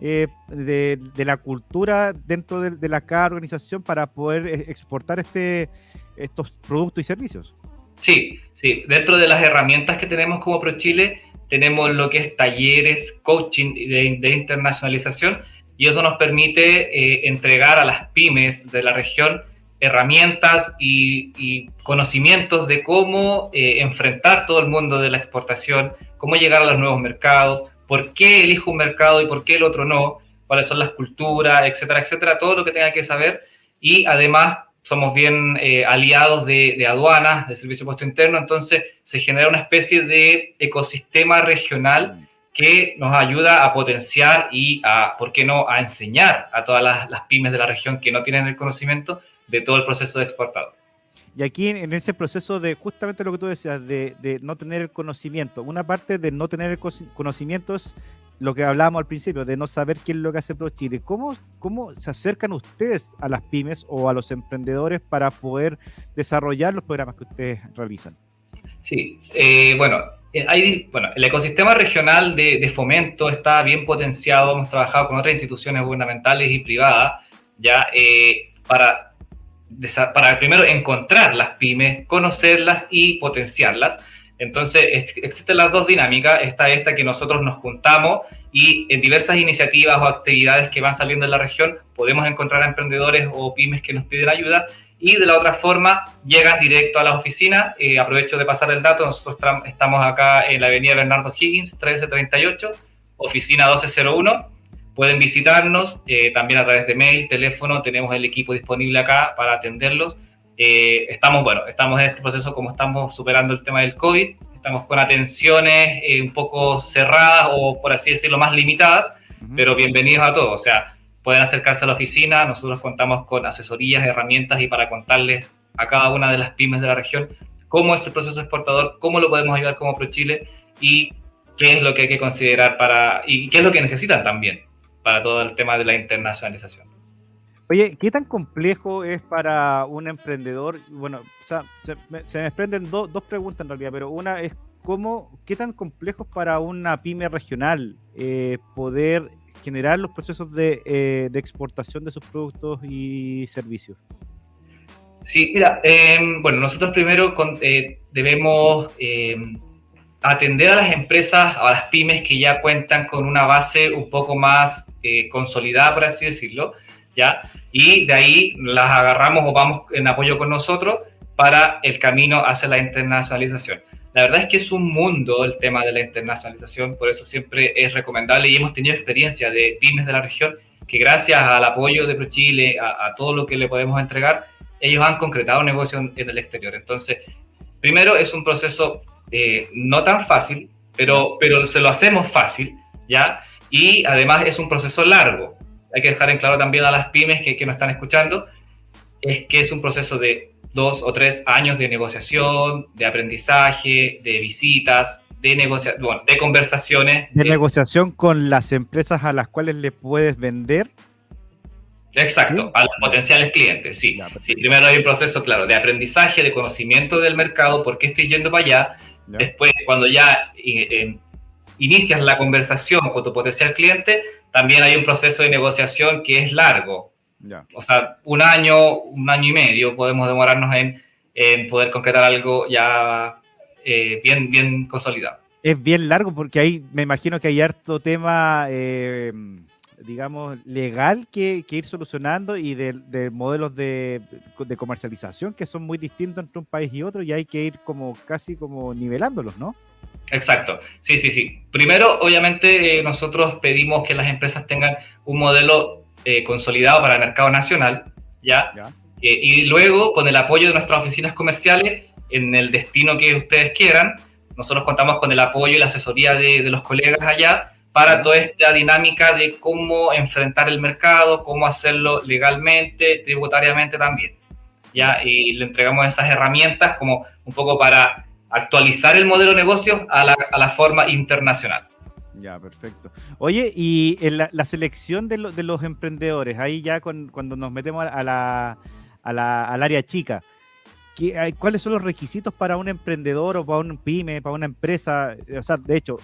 eh, de, la cultura dentro de, la cada organización para poder eh, exportar este, estos productos y servicios. Sí, sí. Dentro de las herramientas que tenemos como ProChile, tenemos lo que es talleres, coaching de, internacionalización, y eso nos permite eh, entregar a las pymes de la región herramientas y, conocimientos de cómo eh, enfrentar todo el mundo de la exportación, cómo llegar a los nuevos mercados, por qué elijo un mercado y por qué el otro no, cuáles son las culturas, etcétera, etcétera, todo lo que tenga que saber. Y además somos bien eh, aliados de, aduanas, de servicio de puesto interno, entonces se genera una especie de ecosistema regional que nos ayuda a potenciar y a, ¿por qué no?, a enseñar a todas las, pymes de la región que no tienen el conocimiento de todo el proceso de exportador. Y aquí en, ese proceso de justamente lo que tú decías, de, no tener el conocimiento, una parte de no tener el conocimiento es lo que hablábamos al principio, de no saber qué es lo que hace ProChile. ¿Cómo, ¿Cómo se acercan ustedes a las pymes o a los emprendedores para poder desarrollar los programas que ustedes realizan? Sí, eh, bueno, eh, bueno, el ecosistema regional de, de, fomento está bien potenciado. Hemos trabajado con otras instituciones gubernamentales y privadas ya eh, para para primero encontrar las pymes, conocerlas y potenciarlas. Entonces, existen las dos dinámicas. Está esta que nosotros nos juntamos y en diversas iniciativas o actividades que van saliendo en la región podemos encontrar a emprendedores o pymes que nos piden ayuda. Y de la otra forma, llegan directo a la oficina. Eh, aprovecho de pasar el dato. Nosotros estamos acá en la avenida Bernardo Higgins, 1338, oficina 1201 Pueden visitarnos eh, también a través de mail, teléfono, tenemos el equipo disponible acá para atenderlos. Eh, estamos, bueno, estamos en este proceso como estamos superando el tema del COVID, estamos con atenciones eh, un poco cerradas o por así decirlo más limitadas, pero bienvenidos a todos, o sea, pueden acercarse a la oficina, nosotros contamos con asesorías, herramientas y para contarles a cada una de las pymes de la región cómo es el proceso exportador, cómo lo podemos ayudar como ProChile y qué es lo que hay que considerar para y qué es lo que necesitan también para todo el tema de la internacionalización. Oye, ¿qué tan complejo es para un emprendedor? Bueno, o sea, se, me, desprenden dos preguntas en realidad, pero una es cómo, qué tan complejo es para una pyme regional eh, poder generar los procesos de, eh, de, exportación de sus productos y servicios. Sí, mira, em, bueno, nosotros primero eh, debemos em, atender a las empresas, a las pymes que ya cuentan con una base un poco más eh, consolidada, por así decirlo, ¿ya? Y de ahí las agarramos o vamos en apoyo con nosotros para el camino hacia la internacionalización. La verdad es que es un mundo el tema de la internacionalización, por eso siempre es recomendable y hemos tenido experiencia de pymes de la región que gracias al apoyo de ProChile, a, a todo lo que le podemos entregar, ellos han concretado negocio en, en el exterior. Entonces, primero es un proceso eh, no tan fácil, pero, pero se lo hacemos fácil, ¿ya? Y además es un proceso largo. Hay que dejar en claro también a las pymes que, que nos están escuchando, es que es un proceso de dos o tres años de negociación, de aprendizaje, de visitas, de, negocia bueno, de conversaciones. De negociación con las empresas a las cuales le puedes vender Exacto, a los potenciales clientes, sí. sí. Primero hay un proceso, claro, de aprendizaje, de conocimiento del mercado, por qué estoy yendo para allá. Después, cuando ya eh, inicias la conversación con tu potencial cliente, también hay un proceso de negociación que es largo. O sea, un año, un año y medio podemos demorarnos en, poder concretar algo ya eh, bien, bien consolidado. Es bien largo porque ahí me imagino que hay harto tema... Eh digamos, legal que, ir solucionando y de, modelos de, comercialización que son muy distintos entre un país y otro y hay que ir como casi como nivelándolos, ¿no? Exacto, sí, sí, sí. Primero, obviamente, eh, nosotros pedimos que las empresas tengan un modelo eh, consolidado para el mercado nacional, ¿ya? Eh, y luego, con el apoyo de nuestras oficinas comerciales, en el destino que ustedes quieran, nosotros contamos con el apoyo y la asesoría de, de los colegas allá para toda esta dinámica de cómo enfrentar el mercado, cómo hacerlo legalmente, tributariamente también. ¿ya? Y le entregamos esas herramientas como un poco para actualizar el modelo de negocio a la, a la forma internacional. Ya, perfecto. Oye, y en la, selección de, de, los emprendedores, ahí ya cuando nos metemos a la, a la, al área chica, ¿cuáles son los requisitos para un emprendedor o para un pyme, para una empresa? O sea, de hecho,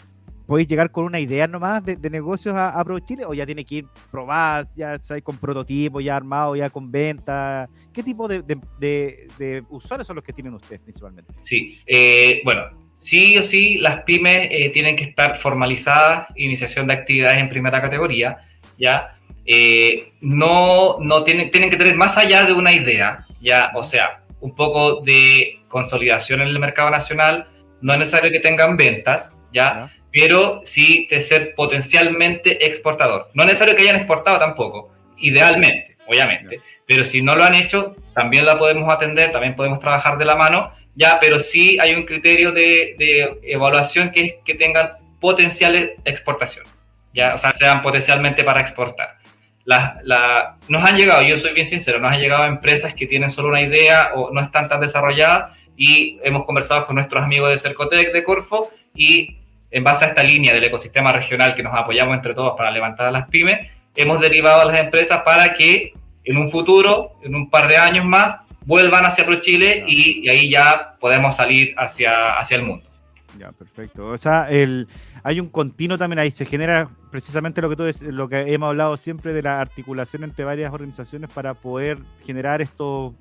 podéis llegar con una idea nomás de, negocios a, a Chile o ya tiene que ir probar, ya sabes, con prototipo, ya armado, ya con venta? ¿Qué tipo de, de, usuarios son los que tienen ustedes principalmente? Sí, eh, bueno, sí o sí las pymes eh, tienen que estar formalizadas, iniciación de actividades en primera categoría, ¿ya? Eh, no, no tienen, tienen que tener más allá de una idea, ¿ya? O sea, un poco de consolidación en el mercado nacional, no es necesario que tengan ventas, ¿ya? Pero sí de ser potencialmente exportador. No es necesario que hayan exportado tampoco, idealmente, obviamente. Pero si no lo han hecho, también la podemos atender, también podemos trabajar de la mano, ya, pero sí hay un criterio de, evaluación que es que tengan potencial exportación, ya, o sea, sean potencialmente para exportar. La, nos han llegado, yo soy bien sincero, nos han llegado empresas que tienen solo una idea o no están tan desarrolladas y hemos conversado con nuestros amigos de Cercotec, de Corfo, y en base a esta línea del ecosistema regional que nos apoyamos entre todos para levantar a las pymes, hemos derivado a las empresas para que en un futuro, en un par de años más, vuelvan hacia ProChile y, y ahí ya podemos salir hacia, hacia el mundo. Ya, perfecto. O sea, el, hay un continuo también ahí, se genera precisamente lo que tú lo que hemos hablado siempre de la articulación entre varias organizaciones para poder generar estos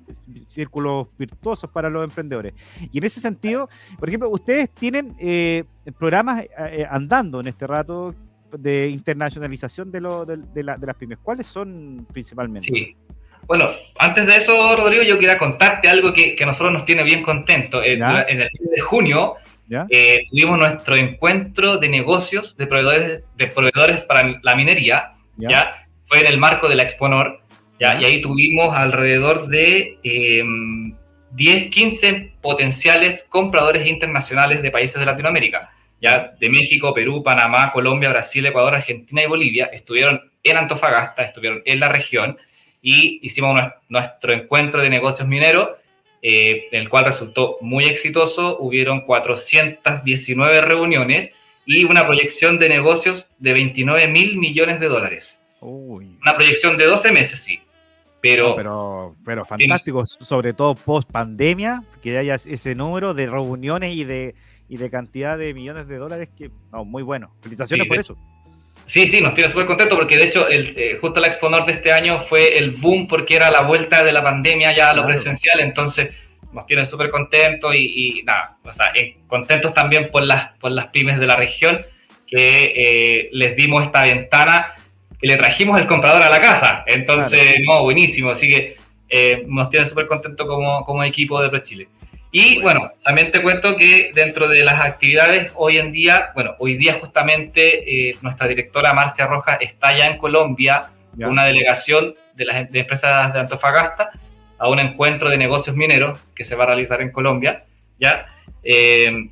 círculos virtuosos para los emprendedores. Y en ese sentido, por ejemplo, ustedes tienen eh, programas eh, eh, andando en este rato de internacionalización de, lo, de, las pymes. ¿Cuáles son principalmente? Sí. Bueno, antes de eso, Rodrigo, yo quería contarte algo que, que a nosotros nos tiene bien contentos. En, en el mes de junio eh, tuvimos nuestro encuentro de negocios de proveedores, de proveedores para la minería, ¿ya? Fue en el marco de la Exponor, ¿ya? Y ahí tuvimos alrededor de 10, em, 15 potenciales compradores internacionales de países de Latinoamérica, ¿ya? De México, Perú, Panamá, Colombia, Brasil, Ecuador, Argentina y Bolivia. Estuvieron en Antofagasta, estuvieron en la región y hicimos nuestro encuentro de negocios mineros eh, el cual resultó muy exitoso. Hubieron 419 reuniones y una proyección de negocios de 29 mil millones de dólares. Una proyección de 12 meses, sí. Pero, pero, pero fantástico, sobre todo post pandemia, que haya ese número de reuniones y de, y de cantidad de millones de dólares, que muy bueno. Felicitaciones por eso. Sí, sí, nos tiene súper contento porque de hecho el, eh, justo la Exponor de este año fue el boom porque era la vuelta de la pandemia ya a lo presencial, entonces nos tiene súper contentos y, nada, o sea, eh, contentos también por las, por las pymes de la región que eh, les dimos esta ventana y le trajimos el comprador a la casa, entonces, no, buenísimo, así que nos tiene súper contentos como, como equipo de ProChile. Y bueno, también te cuento que dentro de las actividades hoy en día, bueno, hoy día justamente eh, nuestra directora Marcia Rojas está ya en Colombia, con una delegación de las em-, empresas de Antofagasta, a un encuentro de negocios mineros que se va a realizar en Colombia, ¿ya? Eh,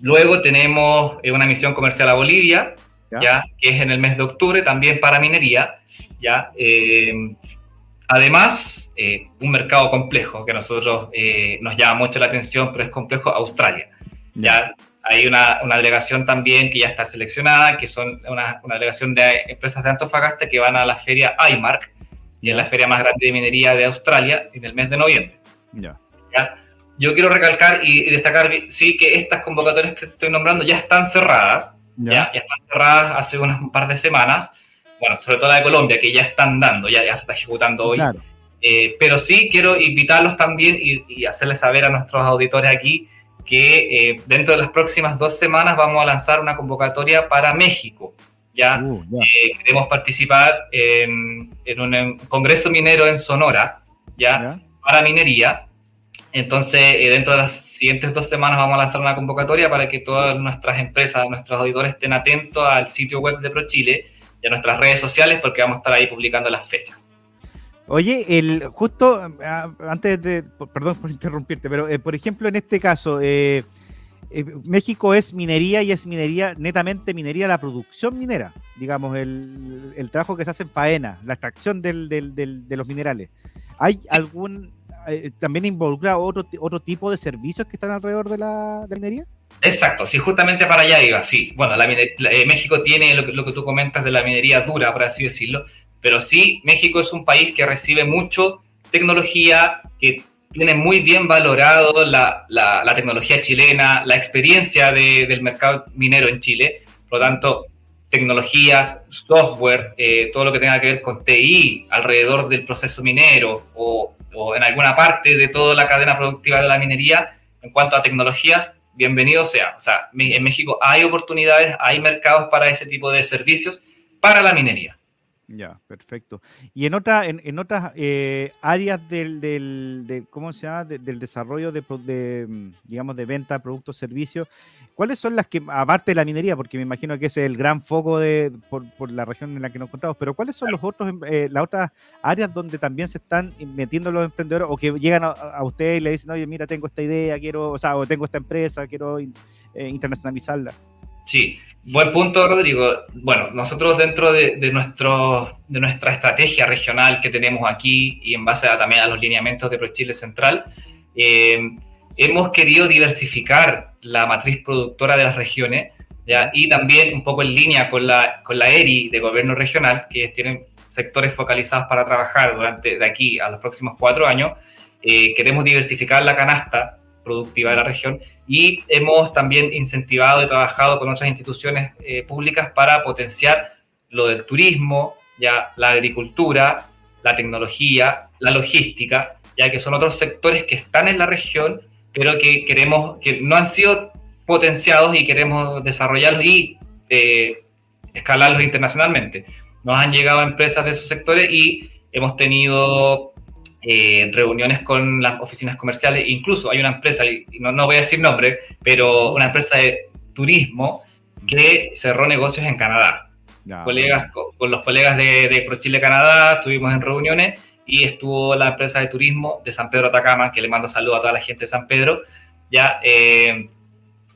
luego tenemos eh, una misión comercial a Bolivia, ¿ya? Que es en el mes de octubre, también para minería, ¿ya? Además, eh, un mercado complejo que a nosotros eh, nos llama mucho la atención, pero es complejo, Australia. Ya hay una, una, delegación también que ya está seleccionada, que son una, una, delegación de empresas de Antofagasta que van a la feria IMARC, y es la feria más grande de minería de Australia, en el mes de noviembre. Ya. Yo quiero recalcar y, destacar, sí, que estas convocatorias que estoy nombrando ya están cerradas, ya, ya, están cerradas hace unas, un par de semanas, bueno, sobre todo la de Colombia, que ya están dando, ya, ya se está ejecutando hoy. Claro. Eh, pero sí quiero invitarlos también y, hacerles saber a nuestros auditores aquí que eh, dentro de las próximas dos semanas vamos a lanzar una convocatoria para México. Ya, uh, eh, queremos participar en, un congreso minero en Sonora, ya, para minería. Entonces, dentro de las siguientes dos semanas vamos a lanzar una convocatoria para que todas nuestras empresas, nuestros auditores estén atentos al sitio web de ProChile y a nuestras redes sociales porque vamos a estar ahí publicando las fechas. Oye, el justo ah, antes de, perdón por interrumpirte, pero eh, por ejemplo en este caso, eh, eh, México es minería y es minería, netamente minería, la producción minera, digamos, el, el trabajo que se hace en faena, la extracción del, del, de los minerales. ¿Hay algún, también involucra otro, otro tipo de servicios que están alrededor de la, minería? Exacto, sí, justamente para allá iba, sí. Bueno, la, México tiene lo lo que tú comentas de la minería dura, por así decirlo, pero sí, México es un país que recibe mucho tecnología, que tiene muy bien valorado la, la, tecnología chilena, la experiencia del mercado minero en Chile, Por lo tanto, tecnologías, software, eh, todo lo que tenga que ver con TI alrededor del proceso minero o, en alguna parte de toda la cadena productiva de la minería, en cuanto a tecnologías, bienvenido sea. O sea, en México hay oportunidades, hay mercados para ese tipo de servicios para la minería. Ya, perfecto. Y en, otra, en, otras eh, áreas del, del ¿cómo se llama? del desarrollo de, de, mm, digamos, de venta, productos, servicios, ¿cuáles son las que, aparte de la minería, porque me imagino que ese es el gran foco de, por, por la región en la que nos encontramos, pero cuáles son los otros, em, eh, las otras áreas donde también se están metiendo los emprendedores o que llegan a, a usted y le dicen, oye, mira, tengo esta idea, quiero, o sea, o tengo esta empresa, quiero eh, internacionalizarla? Sí, buen punto, Rodrigo. Bueno, nosotros dentro de, nuestro, de nuestra estrategia regional que tenemos aquí y en base también a los lineamientos de ProChile Central, eh, hemos querido diversificar la matriz productora de las regiones ¿ya? y también un poco en línea con la, con la ERI de gobierno regional, que tienen sectores focalizados para trabajar durante de aquí a los próximos cuatro años. Eh, queremos diversificar la canasta productiva de la región y hemos también incentivado y trabajado con otras instituciones eh, públicas para potenciar lo del turismo, ya la agricultura, la tecnología, la logística, ya que son otros sectores que están en la región, pero que queremos, que no han sido potenciados y queremos desarrollarlos y eh, escalarlos internacionalmente. Nos han llegado empresas de esos sectores y hemos tenido eh, reuniones con las oficinas comerciales, incluso hay una empresa, y no, no voy a decir nombre, pero una empresa de turismo que cerró negocios en Canadá. Colegas, con, los colegas de, de ProChile Canadá estuvimos en reuniones y estuvo la empresa de turismo de San Pedro Atacama, que le mando saludo a toda la gente de San Pedro, ya eh,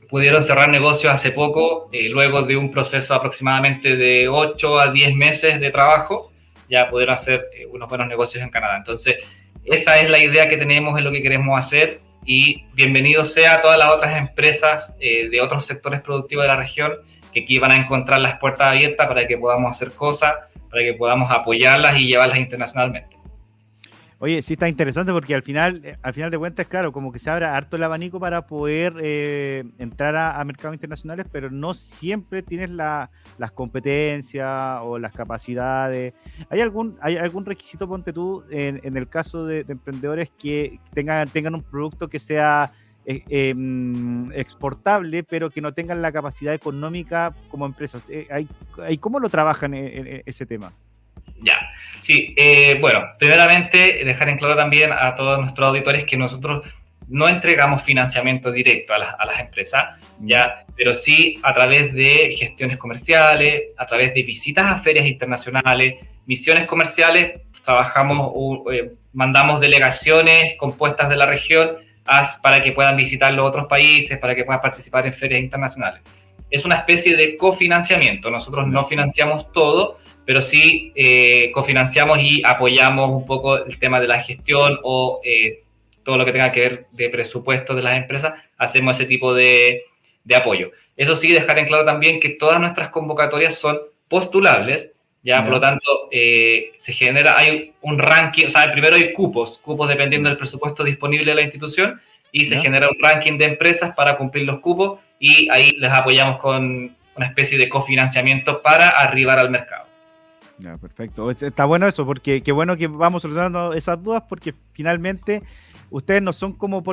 pudieron cerrar negocios hace poco, eh, luego de un proceso aproximadamente de 8 a 10 meses de trabajo, ya pudieron hacer eh, unos buenos negocios en Canadá. Entonces, esa es la idea que tenemos, es lo que queremos hacer y bienvenido sea a todas las otras empresas eh, de otros sectores productivos de la región que aquí van a encontrar las puertas abiertas para que podamos hacer cosas, para que podamos apoyarlas y llevarlas internacionalmente. Oye, sí está interesante porque al final, eh, al final de cuentas, claro, como que se abre harto el abanico para poder eh, entrar a, mercados internacionales, pero no siempre tienes las competencias o las capacidades. ¿Hay algún, hay algún requisito, ponte tú, en, el caso de, emprendedores que tengan, tengan un producto que sea eh, em, exportable, pero que no tengan la capacidad económica como empresas? ¿hay, hay, ¿Cómo lo trabajan en ese tema? Ya, sí, eh, bueno, primeramente dejar en claro también a todos nuestros auditores que nosotros no entregamos financiamiento directo a, las empresas, ya, pero sí a través de gestiones comerciales, a través de visitas a ferias internacionales, misiones comerciales, trabajamos, eh, mandamos delegaciones compuestas de la región para que puedan visitar los otros países, para que puedan participar en ferias internacionales. Es una especie de cofinanciamiento, nosotros no financiamos todo, pero sí eh, cofinanciamos y apoyamos un poco el tema de la gestión o eh, todo lo que tenga que ver de presupuesto de las empresas, hacemos ese tipo de, de, apoyo. Eso sí, dejar en claro también que todas nuestras convocatorias son postulables, ya por lo tanto eh, se genera, hay un ranking, o sea, primero hay cupos, cupos dependiendo del presupuesto disponible de la institución, y se genera un ranking de empresas para cumplir los cupos, y ahí les apoyamos con una especie de cofinanciamiento para arribar al mercado. Perfecto. Está bueno eso, porque qué bueno que vamos solucionando esas dudas, porque finalmente ustedes no son como,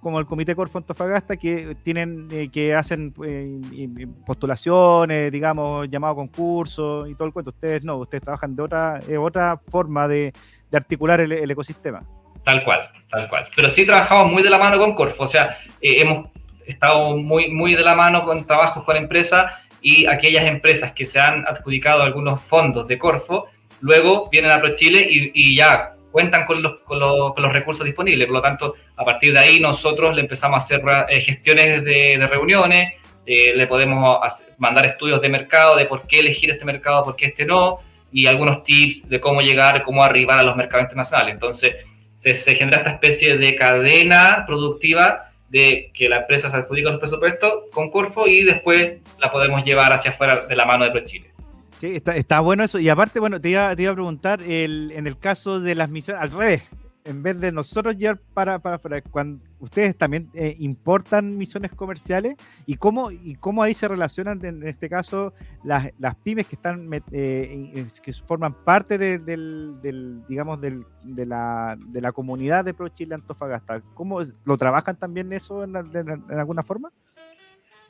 como, el Comité Corfo Antofagasta que tienen, eh, que hacen eh, postulaciones, digamos, llamado concursos y todo el cuento. Ustedes no, ustedes trabajan de otra, otra forma de, articular el, ecosistema. Tal cual, tal cual. Pero sí trabajamos muy de la mano con Corfo, o sea, eh, hemos estado muy, muy de la mano con trabajos con empresas y aquellas empresas que se han adjudicado algunos fondos de Corfo, luego vienen a ProChile y, y ya cuentan con los, con, los, con los, recursos disponibles. Por lo tanto, a partir de ahí nosotros le empezamos a hacer eh, gestiones de, reuniones, eh, le podemos mandar estudios de mercado, de por qué elegir este mercado, por qué este no, y algunos tips de cómo llegar, cómo arribar a los mercados internacionales. Entonces, se, se genera esta especie de cadena productiva de que la empresa se adjudica los presupuestos con Corfo y después la podemos llevar hacia afuera de la mano de ProChile. Sí, está, está, bueno eso. Y aparte, bueno, te iba, te iba a preguntar, el, en el caso de las misiones, al revés, en vez de nosotros llevar para, para, cuando ustedes también eh, importan misiones comerciales y cómo y cómo ahí se relacionan en este caso las, las pymes que están eh, que forman parte del, digamos del, de, la, de la comunidad de Pro Chile Antofagasta cómo lo trabajan también eso en, en alguna forma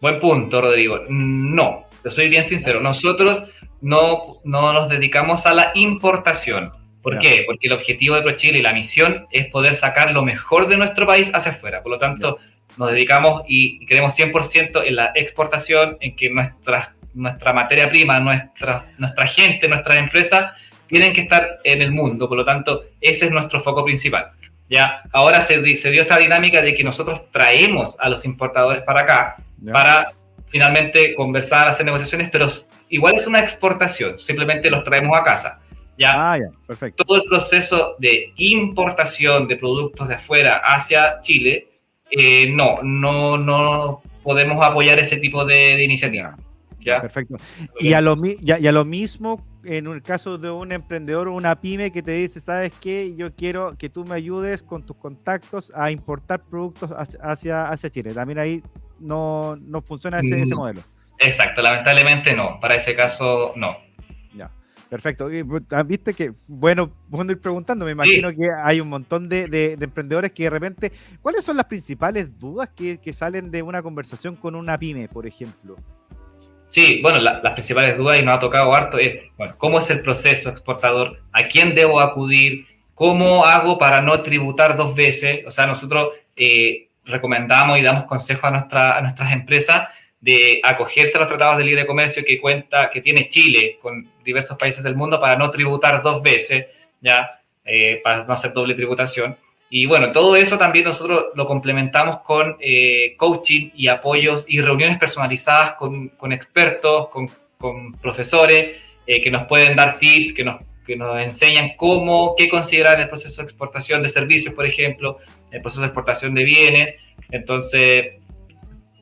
Buen punto, Rodrigo. No, soy bien sincero. Nosotros no, no nos dedicamos a la importación. ¿Por qué? Porque el objetivo de ProChile y la misión es poder sacar lo mejor de nuestro país hacia afuera. Por lo tanto, nos dedicamos y queremos 100% en la exportación, en que nuestra, nuestra materia prima, nuestra, nuestra gente, nuestras empresas tienen que estar en el mundo. Por lo tanto, ese es nuestro foco principal. Ya, ahora se, se dio esta dinámica de que nosotros traemos a los importadores para acá para finalmente conversar, hacer negociaciones, pero igual es una exportación, simplemente los traemos a casa. ¿Ya? Ah, ya, perfecto. Todo el proceso de importación de productos de afuera hacia Chile, eh, no, no, no podemos apoyar ese tipo de, iniciativa. ¿ya? Perfecto. Y a, lo, y a lo mismo en el caso de un emprendedor o una pyme que te dice, ¿sabes qué? Yo quiero que tú me ayudes con tus contactos a importar productos hacia, hacia Chile. También ahí no, no funciona ese, ese, modelo. Exacto, lamentablemente no. Para ese caso, no. Perfecto. Ah, viste que, bueno, bueno ir preguntando, me imagino que hay un montón de, de, emprendedores que de repente, ¿cuáles son las principales dudas que, que salen de una conversación con una pyme, por ejemplo? Sí, bueno, las principales dudas, y nos ha tocado harto, es, bueno, ¿cómo es el proceso exportador? ¿A quién debo acudir? ¿Cómo hago para no tributar dos veces? O sea, nosotros eh, recomendamos y damos consejo a, nuestra, a nuestras empresas de acogerse a los tratados de libre comercio que cuenta, que tiene Chile con diversos países del mundo para no tributar dos veces, ya, eh, para no hacer doble tributación. Y bueno, todo eso también nosotros lo complementamos con eh, coaching y apoyos y reuniones personalizadas con, con expertos, con, con profesores eh, que nos pueden dar tips, que nos, que nos enseñan cómo, qué considerar en el proceso de exportación de servicios, por ejemplo, el proceso de exportación de bienes. Entonces,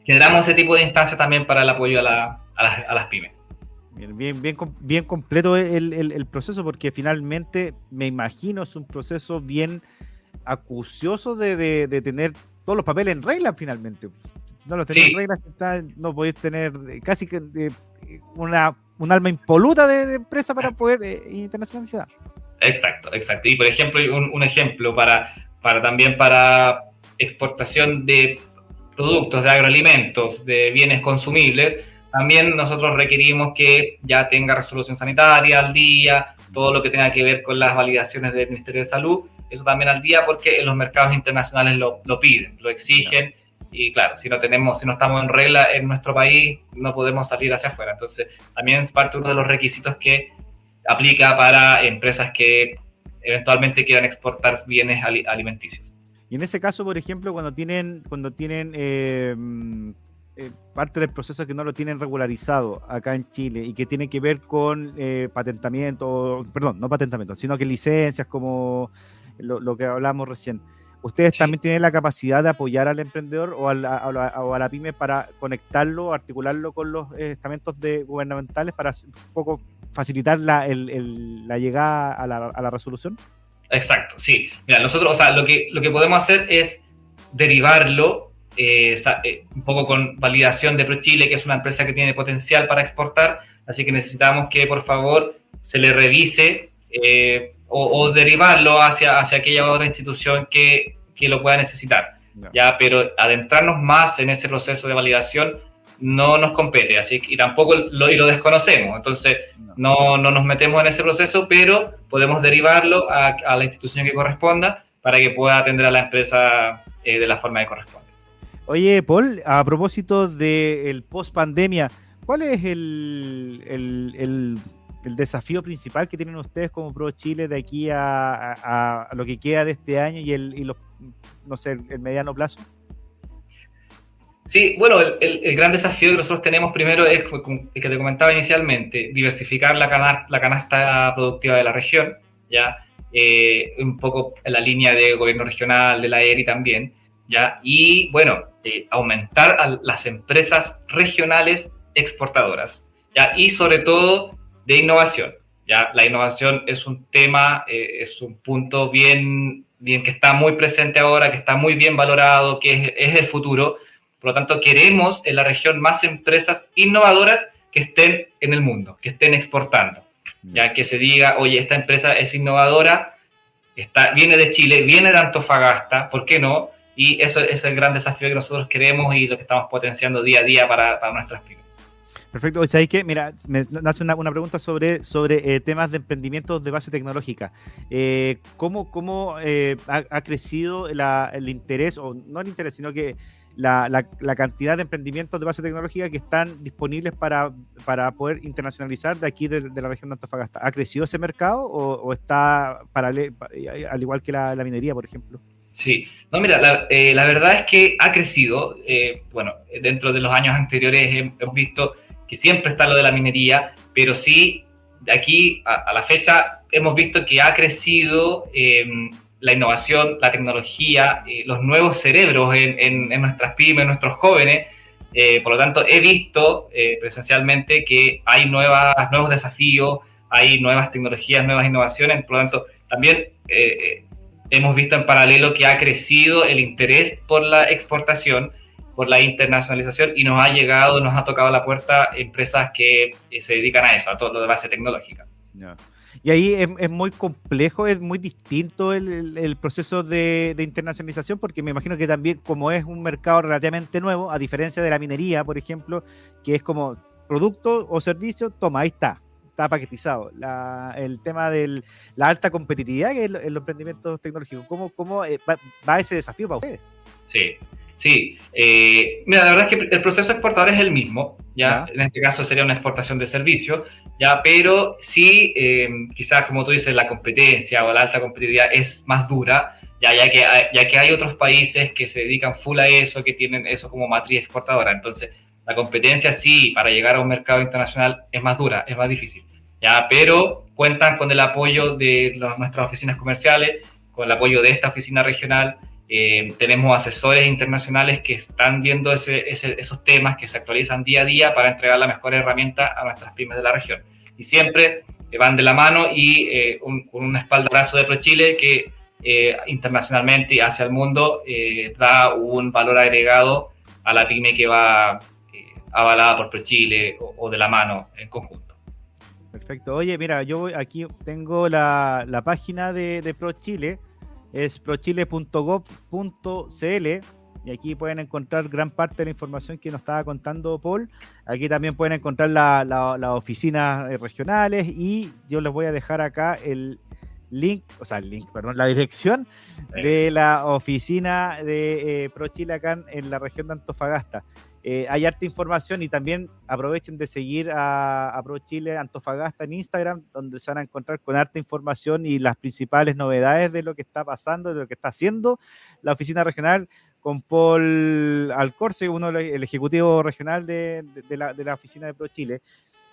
generamos ese tipo de instancias también para el apoyo a, la, a, las, a las pymes. Bien, bien, bien completo el, el, el, proceso porque finalmente me imagino es un proceso bien acucioso de, de, tener todos los papeles en regla finalmente. Si no los tenés en regla, no podéis tener eh, casi que eh, una, un alma impoluta de, empresa para poder eh, internacionalizar. Exacto, exacto. Y por ejemplo, un, un, ejemplo para, para también para exportación de productos, de agroalimentos, de bienes consumibles, también nosotros requerimos que ya tenga resolución sanitaria al día, todo lo que tenga que ver con las validaciones del Ministerio de Salud eso también al día porque los mercados internacionales lo, piden, lo exigen. Y claro, si no tenemos, si no estamos en regla en nuestro país, no podemos salir hacia afuera. Entonces, también es parte uno de los requisitos que aplica para empresas que eventualmente quieran exportar bienes alimenticios. Y en ese caso, por ejemplo, cuando tienen, cuando tienen eh, eh, parte del proceso que no lo tienen regularizado acá en Chile y que tiene que ver con eh, patentamiento, perdón, no patentamiento, sino que licencias como lo, que hablamos recién. ¿Ustedes también tienen la capacidad de apoyar al emprendedor o a la, pyme para conectarlo, articularlo con los estamentos de, gubernamentales para un poco facilitar la, la llegada a la, a la, resolución? Exacto, sí. Mira, nosotros, o sea, lo que, lo que podemos hacer es derivarlo eh, eh, un poco con validación de ProChile, que es una empresa que tiene potencial para exportar, así que necesitamos que por favor se le revise eh, o, derivarlo hacia, hacia aquella otra institución que, que lo pueda necesitar. Ya, pero adentrarnos más en ese proceso de validación no nos compete, así que y tampoco lo, y lo desconocemos, entonces no, no, nos metemos en ese proceso, pero podemos derivarlo a, a, la institución que corresponda para que pueda atender a la empresa eh, de la forma que corresponde. Oye, Paul, a propósito del post pandemia, ¿cuál es el, el, el el desafío principal que tienen ustedes como Pro Chile de aquí a, lo que queda de este año y el, y no sé, el, mediano plazo? Sí, bueno, el, gran desafío que nosotros tenemos primero es, el que te comentaba inicialmente, diversificar la, canasta, productiva de la región, ya eh, un poco en la línea de gobierno regional, de la ERI también, ya y bueno, eh, aumentar las empresas regionales exportadoras, ya y sobre todo de innovación. ¿ya? La innovación es un tema, eh, es un punto bien bien, que está muy presente ahora, que está muy bien valorado, que es, el futuro. Por lo tanto, queremos en la región más empresas innovadoras que estén en el mundo, que estén exportando. Ya que se diga, oye, esta empresa es innovadora, está, viene de Chile, viene de Antofagasta, ¿por qué no? Y eso es el gran desafío que nosotros queremos y lo que estamos potenciando día a día para, para nuestras pymes. Perfecto. O sea, que, mira, me nace una, una pregunta sobre, sobre eh, temas de emprendimientos de base tecnológica. Eh, ¿Cómo, cómo eh, ha, crecido el interés, o no el interés, sino que la, la, cantidad de emprendimientos de base tecnológica que están disponibles para, para poder internacionalizar de aquí de, la región de Antofagasta? ¿Ha crecido ese mercado o, está paralelo, al igual que la, minería, por ejemplo? Sí, no, mira, la, la verdad es que ha crecido. bueno, dentro de los años anteriores hemos visto que siempre está lo de la minería, pero sí, de aquí a, la fecha hemos visto que ha crecido em, la innovación, la tecnología, eh, los nuevos cerebros en, nuestras pymes, en nuestros jóvenes. Eh, por lo tanto, he visto eh, presencialmente que hay nuevas, nuevos desafíos, hay nuevas tecnologías, nuevas innovaciones. Por lo tanto, también hemos visto en paralelo que ha crecido el interés por la exportación por la internacionalización y nos ha llegado, nos ha tocado la puerta empresas que eh, se dedican a eso, a todo lo de base tecnológica. Y ahí es, muy complejo, es muy distinto el, proceso de, internacionalización, porque me imagino que también como es un mercado relativamente nuevo, a diferencia de la minería, por ejemplo, que es como producto o servicio, toma, ahí está, está paquetizado. el tema de la alta competitividad que es el, los emprendimientos tecnológicos, ¿cómo, cómo eh, va, va, ese desafío para ustedes? Sí, Sí, eh, mira, la verdad es que el proceso exportador es el mismo, ya, en este caso sería una exportación de servicio, ya, pero sí, eh, quizás como tú dices, la competencia o la alta competitividad es más dura, ya, ya, que, hay, ya que hay otros países que se dedican full a eso, que tienen eso como matriz exportadora, entonces la competencia sí, para llegar a un mercado internacional es más dura, es más difícil, ya, pero cuentan con el apoyo de nuestras oficinas comerciales, con el apoyo de esta oficina regional, eh, tenemos asesores internacionales que están viendo esos temas que se actualizan día a día para entregar la mejor herramienta a nuestras pymes de la región. Y siempre eh, van de la mano y eh, con un espaldarazo de ProChile que internacionalmente y hacia el mundo da un valor agregado a la pyme que va avalada por ProChile o, o de la mano en conjunto. Perfecto. Oye, mira, yo aquí tengo la, la página de, de ProChile es prochile.gov.cl y aquí pueden encontrar gran parte de la información que nos estaba contando Paul. Aquí también pueden encontrar las la, oficinas eh, regionales y yo les voy a dejar acá el link, o sea, el link, perdón, la dirección de la oficina de eh, ProChile acá en la región de Antofagasta. Eh, hay harta información y también aprovechen de seguir a, a Pro Chile Antofagasta en Instagram, donde se van a encontrar con harta información y las principales novedades de lo que está pasando, de lo que está haciendo la oficina regional con Paul Alcorce, uno el ejecutivo regional de, la, oficina de Pro Chile.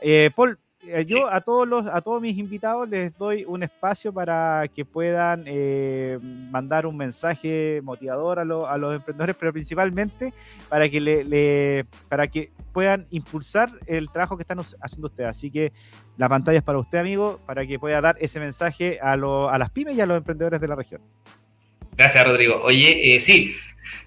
Eh, Paul, eh, yo a todos los a todos mis invitados les doy un espacio para que puedan eh, mandar un mensaje motivador a, a, los emprendedores, pero principalmente para que le, para que puedan impulsar el trabajo que están haciendo ustedes. Así que la pantalla es para usted, amigo, para que pueda dar ese mensaje a, a las pymes y a los emprendedores de la región. Gracias, Rodrigo. Oye, eh, sí,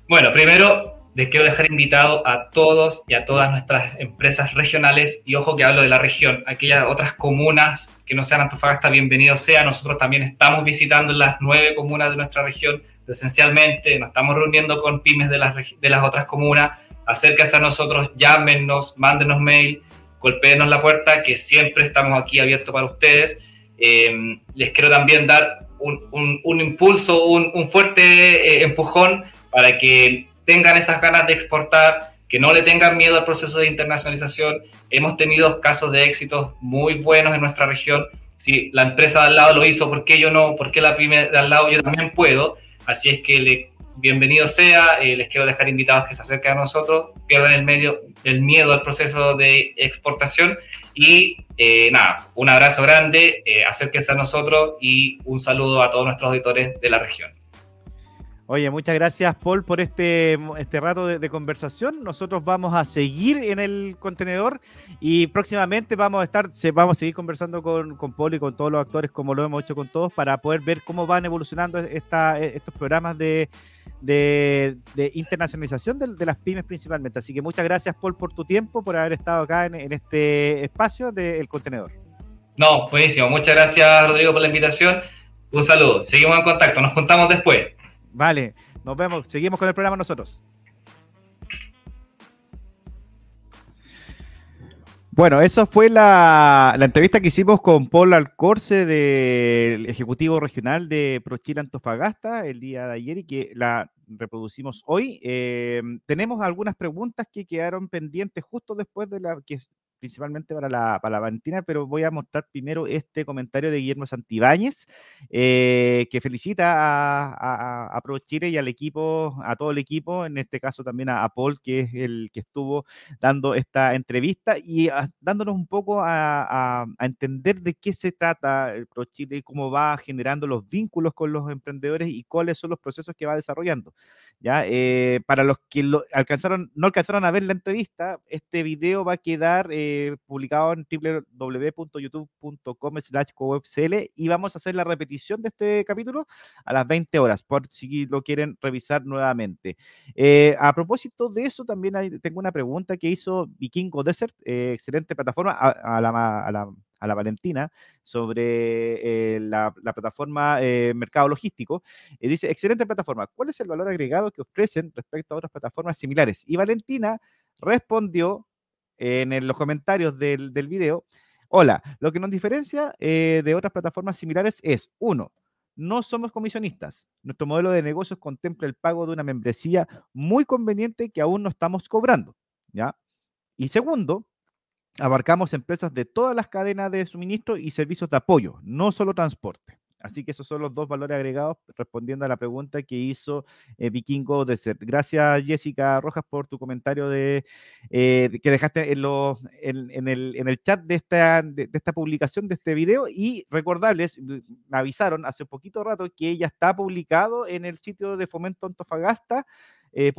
bueno, primero les quiero dejar invitado a todos y a todas nuestras empresas regionales, y ojo que hablo de la región, aquellas otras comunas que no sean Antofagasta, bienvenidos sea. Nosotros también estamos visitando las nueve comunas de nuestra región presencialmente, nos estamos reuniendo con pymes de las, de las otras comunas. Acérquense a nosotros, llámenos, mándenos mail, golpeenos la puerta, que siempre estamos aquí abiertos para ustedes. Eh, les quiero también dar un, un, impulso, un, un fuerte eh, empujón para que tengan esas ganas de exportar, que no le tengan miedo al proceso de internacionalización. Hemos tenido casos de éxitos muy buenos en nuestra región. Si la empresa de al lado lo hizo, ¿por qué yo no? ¿Por qué la pyme de al lado yo también puedo? Así es que le, bienvenido sea, eh, les quiero dejar invitados que se acerquen a nosotros, pierdan el, medio, el miedo al proceso de exportación y eh, nada, un abrazo grande, eh, acérquense a nosotros y un saludo a todos nuestros auditores de la región. Oye, muchas gracias, Paul, por este, este rato de, conversación. Nosotros vamos a seguir en el contenedor y próximamente vamos a estar, vamos a seguir conversando con, con, Paul y con todos los actores, como lo hemos hecho con todos, para poder ver cómo van evolucionando esta, estos programas de, de, internacionalización de, las pymes principalmente. Así que muchas gracias, Paul, por tu tiempo, por haber estado acá en, en este espacio del contenedor. No, buenísimo. Muchas gracias, Rodrigo, por la invitación. Un saludo. Seguimos en contacto. Nos contamos después. Vale, nos vemos. Seguimos con el programa nosotros. Bueno, eso fue la, entrevista que hicimos con Paul Alcorce del Ejecutivo Regional de ProChile Antofagasta el día de ayer y que la reproducimos hoy. Eh, tenemos algunas preguntas que quedaron pendientes justo después de la principalmente para la, para la Valentina, pero voy a mostrar primero este comentario de Guillermo Santibáñez, eh, que felicita a, a, Pro Chile y al equipo, a todo el equipo, en este caso también a, Paul, que es el que estuvo dando esta entrevista y ah, dándonos un poco a, entender de qué se trata el Pro Chile y cómo va generando los vínculos con los emprendedores y cuáles son los procesos que va desarrollando. ¿ya? Eh, para los que lo alcanzaron, no alcanzaron a ver la entrevista, este video va a quedar... Eh, publicado en www.youtube.com slash y vamos a hacer la repetición de este capítulo a las 20 horas, por si lo quieren revisar nuevamente. Eh, a propósito de eso, también tengo una pregunta que hizo Vikingo Desert, eh, excelente plataforma, a, la, Valentina sobre eh, la, plataforma Mercado Logístico. dice, excelente plataforma, ¿cuál es el valor agregado que ofrecen respecto a otras plataformas similares? Y Valentina respondió en los comentarios del, del video. Hola, lo que nos diferencia eh, de otras plataformas similares es, uno, no somos comisionistas. Nuestro modelo de negocios contempla el pago de una membresía muy conveniente que aún no estamos cobrando. ¿ya? Y segundo, abarcamos empresas de todas las cadenas de suministro y servicios de apoyo, no solo transporte. Así que esos son los dos valores agregados respondiendo a la pregunta que hizo eh, Vikingo de Ser. Gracias, Jessica Rojas, por tu comentario de, eh, que dejaste en, en, el, en, el, chat de esta, de, esta publicación, de este video. Y recordarles, me avisaron hace poquito rato que ya está publicado en el sitio de Fomento Antofagasta. Eh,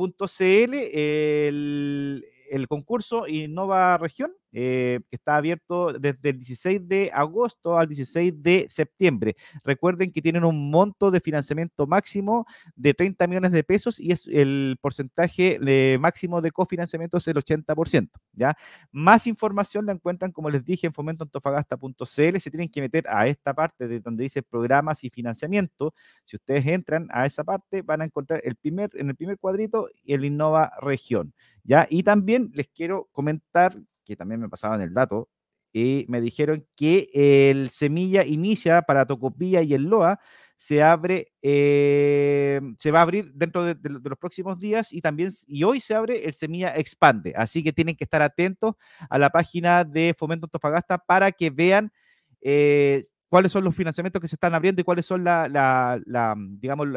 el, el concurso Innova Región, eh, que está abierto desde el 16 de agosto al 16 de septiembre. Recuerden que tienen un monto de financiamiento máximo de 30 millones de pesos y es el porcentaje máximo de cofinanciamiento es el 80%. ¿ya? Más información la encuentran, como les dije, en fomentoantofagasta.cl. Se tienen que meter a esta parte de donde dice programas y financiamiento. Si ustedes entran a esa parte, van a encontrar el primer, en el primer cuadrito el Innova Región. ¿ya? Y también les quiero comentar que también me pasaban el dato, y me dijeron que el semilla inicia para Tocopilla y el Loa se abre, eh, se va a abrir dentro de, los próximos días y también, y hoy se abre el semilla expande. Así que tienen que estar atentos a la página de Fomento Antofagasta para que vean eh, cuáles son los financiamientos que se están abriendo y cuáles son la, digamos,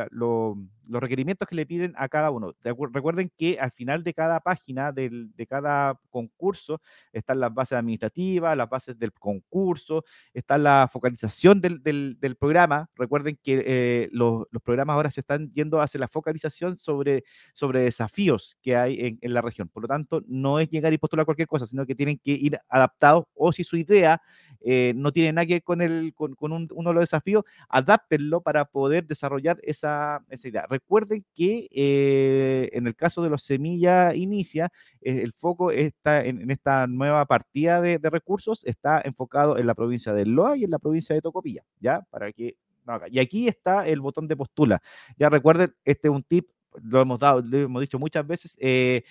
los requerimientos que le piden a cada uno. recuerden que al final de cada página, del, de cada concurso, están las bases administrativas, las bases del concurso, está la focalización del, del, programa. Recuerden que eh, los, los, programas ahora se están yendo hacia la focalización sobre, sobre desafíos que hay en, en, la región. Por lo tanto, no es llegar y postular cualquier cosa, sino que tienen que ir adaptados o si su idea eh, no tiene nada que ver con el con, uno de los desafíos, adáptenlo para poder desarrollar esa, idea. Recuerden que eh, en el caso de los Semilla Inicia, eh, el foco está en, esta nueva partida de, recursos, está enfocado en la provincia de Loa y en la provincia de Tocopilla, ¿ya? Para que y aquí está el botón de postula. Ya recuerden, este es un tip, lo hemos dado, lo hemos dicho muchas veces. Eh,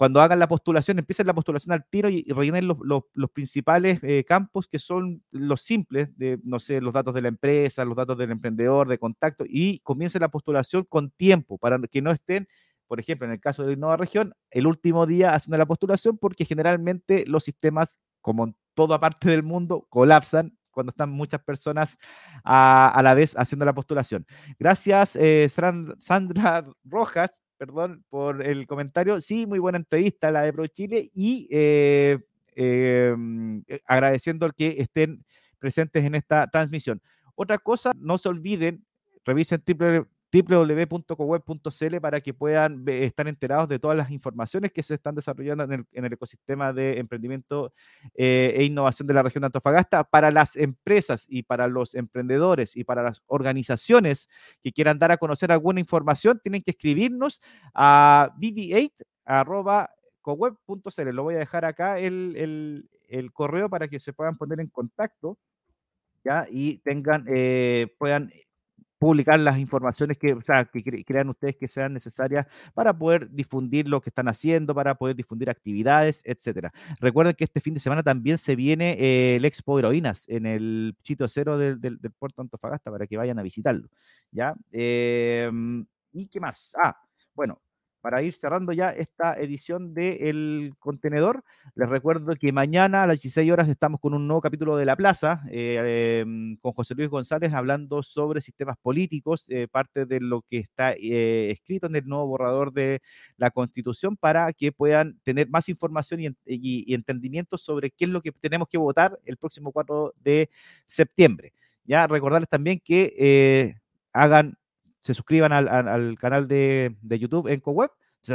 cuando hagan la postulación, empiecen la postulación al tiro y, rellenen los, principales eh, campos que son los simples, de, no sé, los datos de la empresa, los datos del emprendedor, de contacto, y comiencen la postulación con tiempo para que no estén, por ejemplo, en el caso de Nueva Región, el último día haciendo la postulación, porque generalmente los sistemas, como en toda parte del mundo, colapsan cuando están muchas personas a, la vez haciendo la postulación. Gracias, eh, Sandra Rojas, perdón por el comentario. Sí, muy buena entrevista la de Pro Chile y eh, em, eh, agradeciendo al que estén presentes en esta transmisión. Otra cosa, no se olviden, revisen www.coweb.cl para que puedan estar enterados de todas las informaciones que se están desarrollando en el, ecosistema de emprendimiento eh, e innovación de la región de Antofagasta para las empresas y para los emprendedores y para las organizaciones que quieran dar a conocer alguna información, tienen que escribirnos a bb8.coweb.cl. Lo voy a dejar acá el, correo para que se puedan poner en contacto. ¿Ya? y tengan, eh, puedan publicar las informaciones que, sea, que crean ustedes que sean necesarias para poder difundir lo que están haciendo, para poder difundir actividades, etcétera. Recuerden que este fin de semana también se viene eh, el Expo Heroínas en el sitio cero del, del, puerto Antofagasta para que vayan a visitarlo. ¿Ya? Em, ¿Y qué más? Ah, bueno, para ir cerrando ya esta edición de El Contenedor. Les recuerdo que mañana a las 16 horas estamos con un nuevo capítulo de La Plaza, eh, em, con José Luis González hablando sobre sistemas políticos, eh, parte de lo que está eh, escrito en el nuevo borrador de la Constitución, para que puedan tener más información y, entendimiento sobre qué es lo que tenemos que votar el próximo 4 de septiembre. Ya recordarles también que hagan se suscriban al, canal de, YouTube en CoWeb,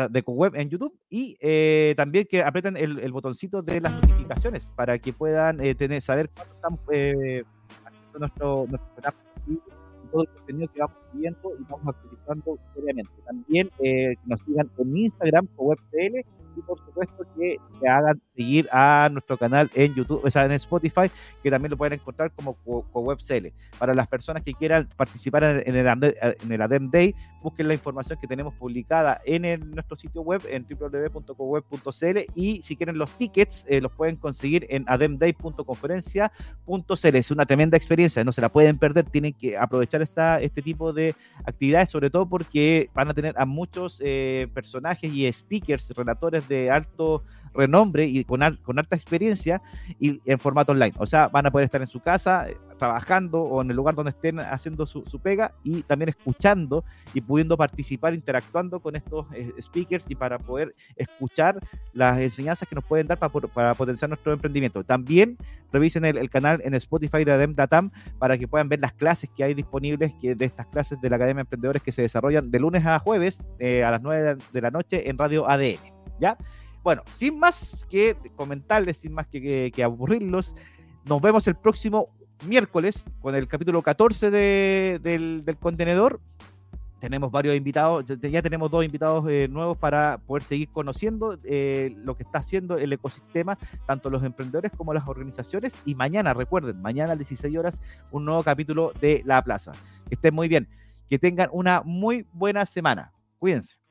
de CoWeb en YouTube, y eh, también que aprieten el, botoncito de las notificaciones para que puedan eh, tener, saber cuándo estamos eh, haciendo nuestro, nuestro y todo el contenido que vamos y vamos actualizando diariamente. También nos sigan en Instagram, CoWebCL, y por supuesto que, se hagan seguir a nuestro canal en YouTube, o sea, en Spotify, que también lo pueden encontrar como CoWebCL. Para las personas que quieran participar en el, en el ADEM Day, busquen la información que tenemos publicada en nuestro sitio web en www.coweb.cl y si quieren los tickets eh, los pueden conseguir en ademday.conferencia.cl. Es una tremenda experiencia, no se la pueden perder, tienen que aprovechar esta, este tipo de actividades, sobre todo porque van a tener a muchos eh, personajes y speakers, relatores de alto renombre y con, con alta experiencia y en formato online. O sea, van a poder estar en su casa eh, trabajando o en el lugar donde estén haciendo su, pega y también escuchando y pudiendo participar, interactuando con estos eh, speakers y para poder escuchar las enseñanzas que nos pueden dar para, para potenciar nuestro emprendimiento. También revisen el, canal en Spotify de Adem Datam para que puedan ver las clases que hay disponibles de estas clases de la Academia de Emprendedores que se desarrollan de lunes a jueves eh, a las 9 de la noche en Radio ADN. ¿Ya? Bueno, sin más que comentarles, sin más que, aburrirlos, nos vemos el próximo miércoles con el capítulo 14 del, contenedor. Tenemos varios invitados, ya tenemos dos invitados eh, nuevos para poder seguir conociendo eh, lo que está haciendo el ecosistema, tanto los emprendedores como las organizaciones. Y mañana, recuerden, mañana a las 16 horas, un nuevo capítulo de La Plaza. Que estén muy bien, que tengan una muy buena semana. Cuídense.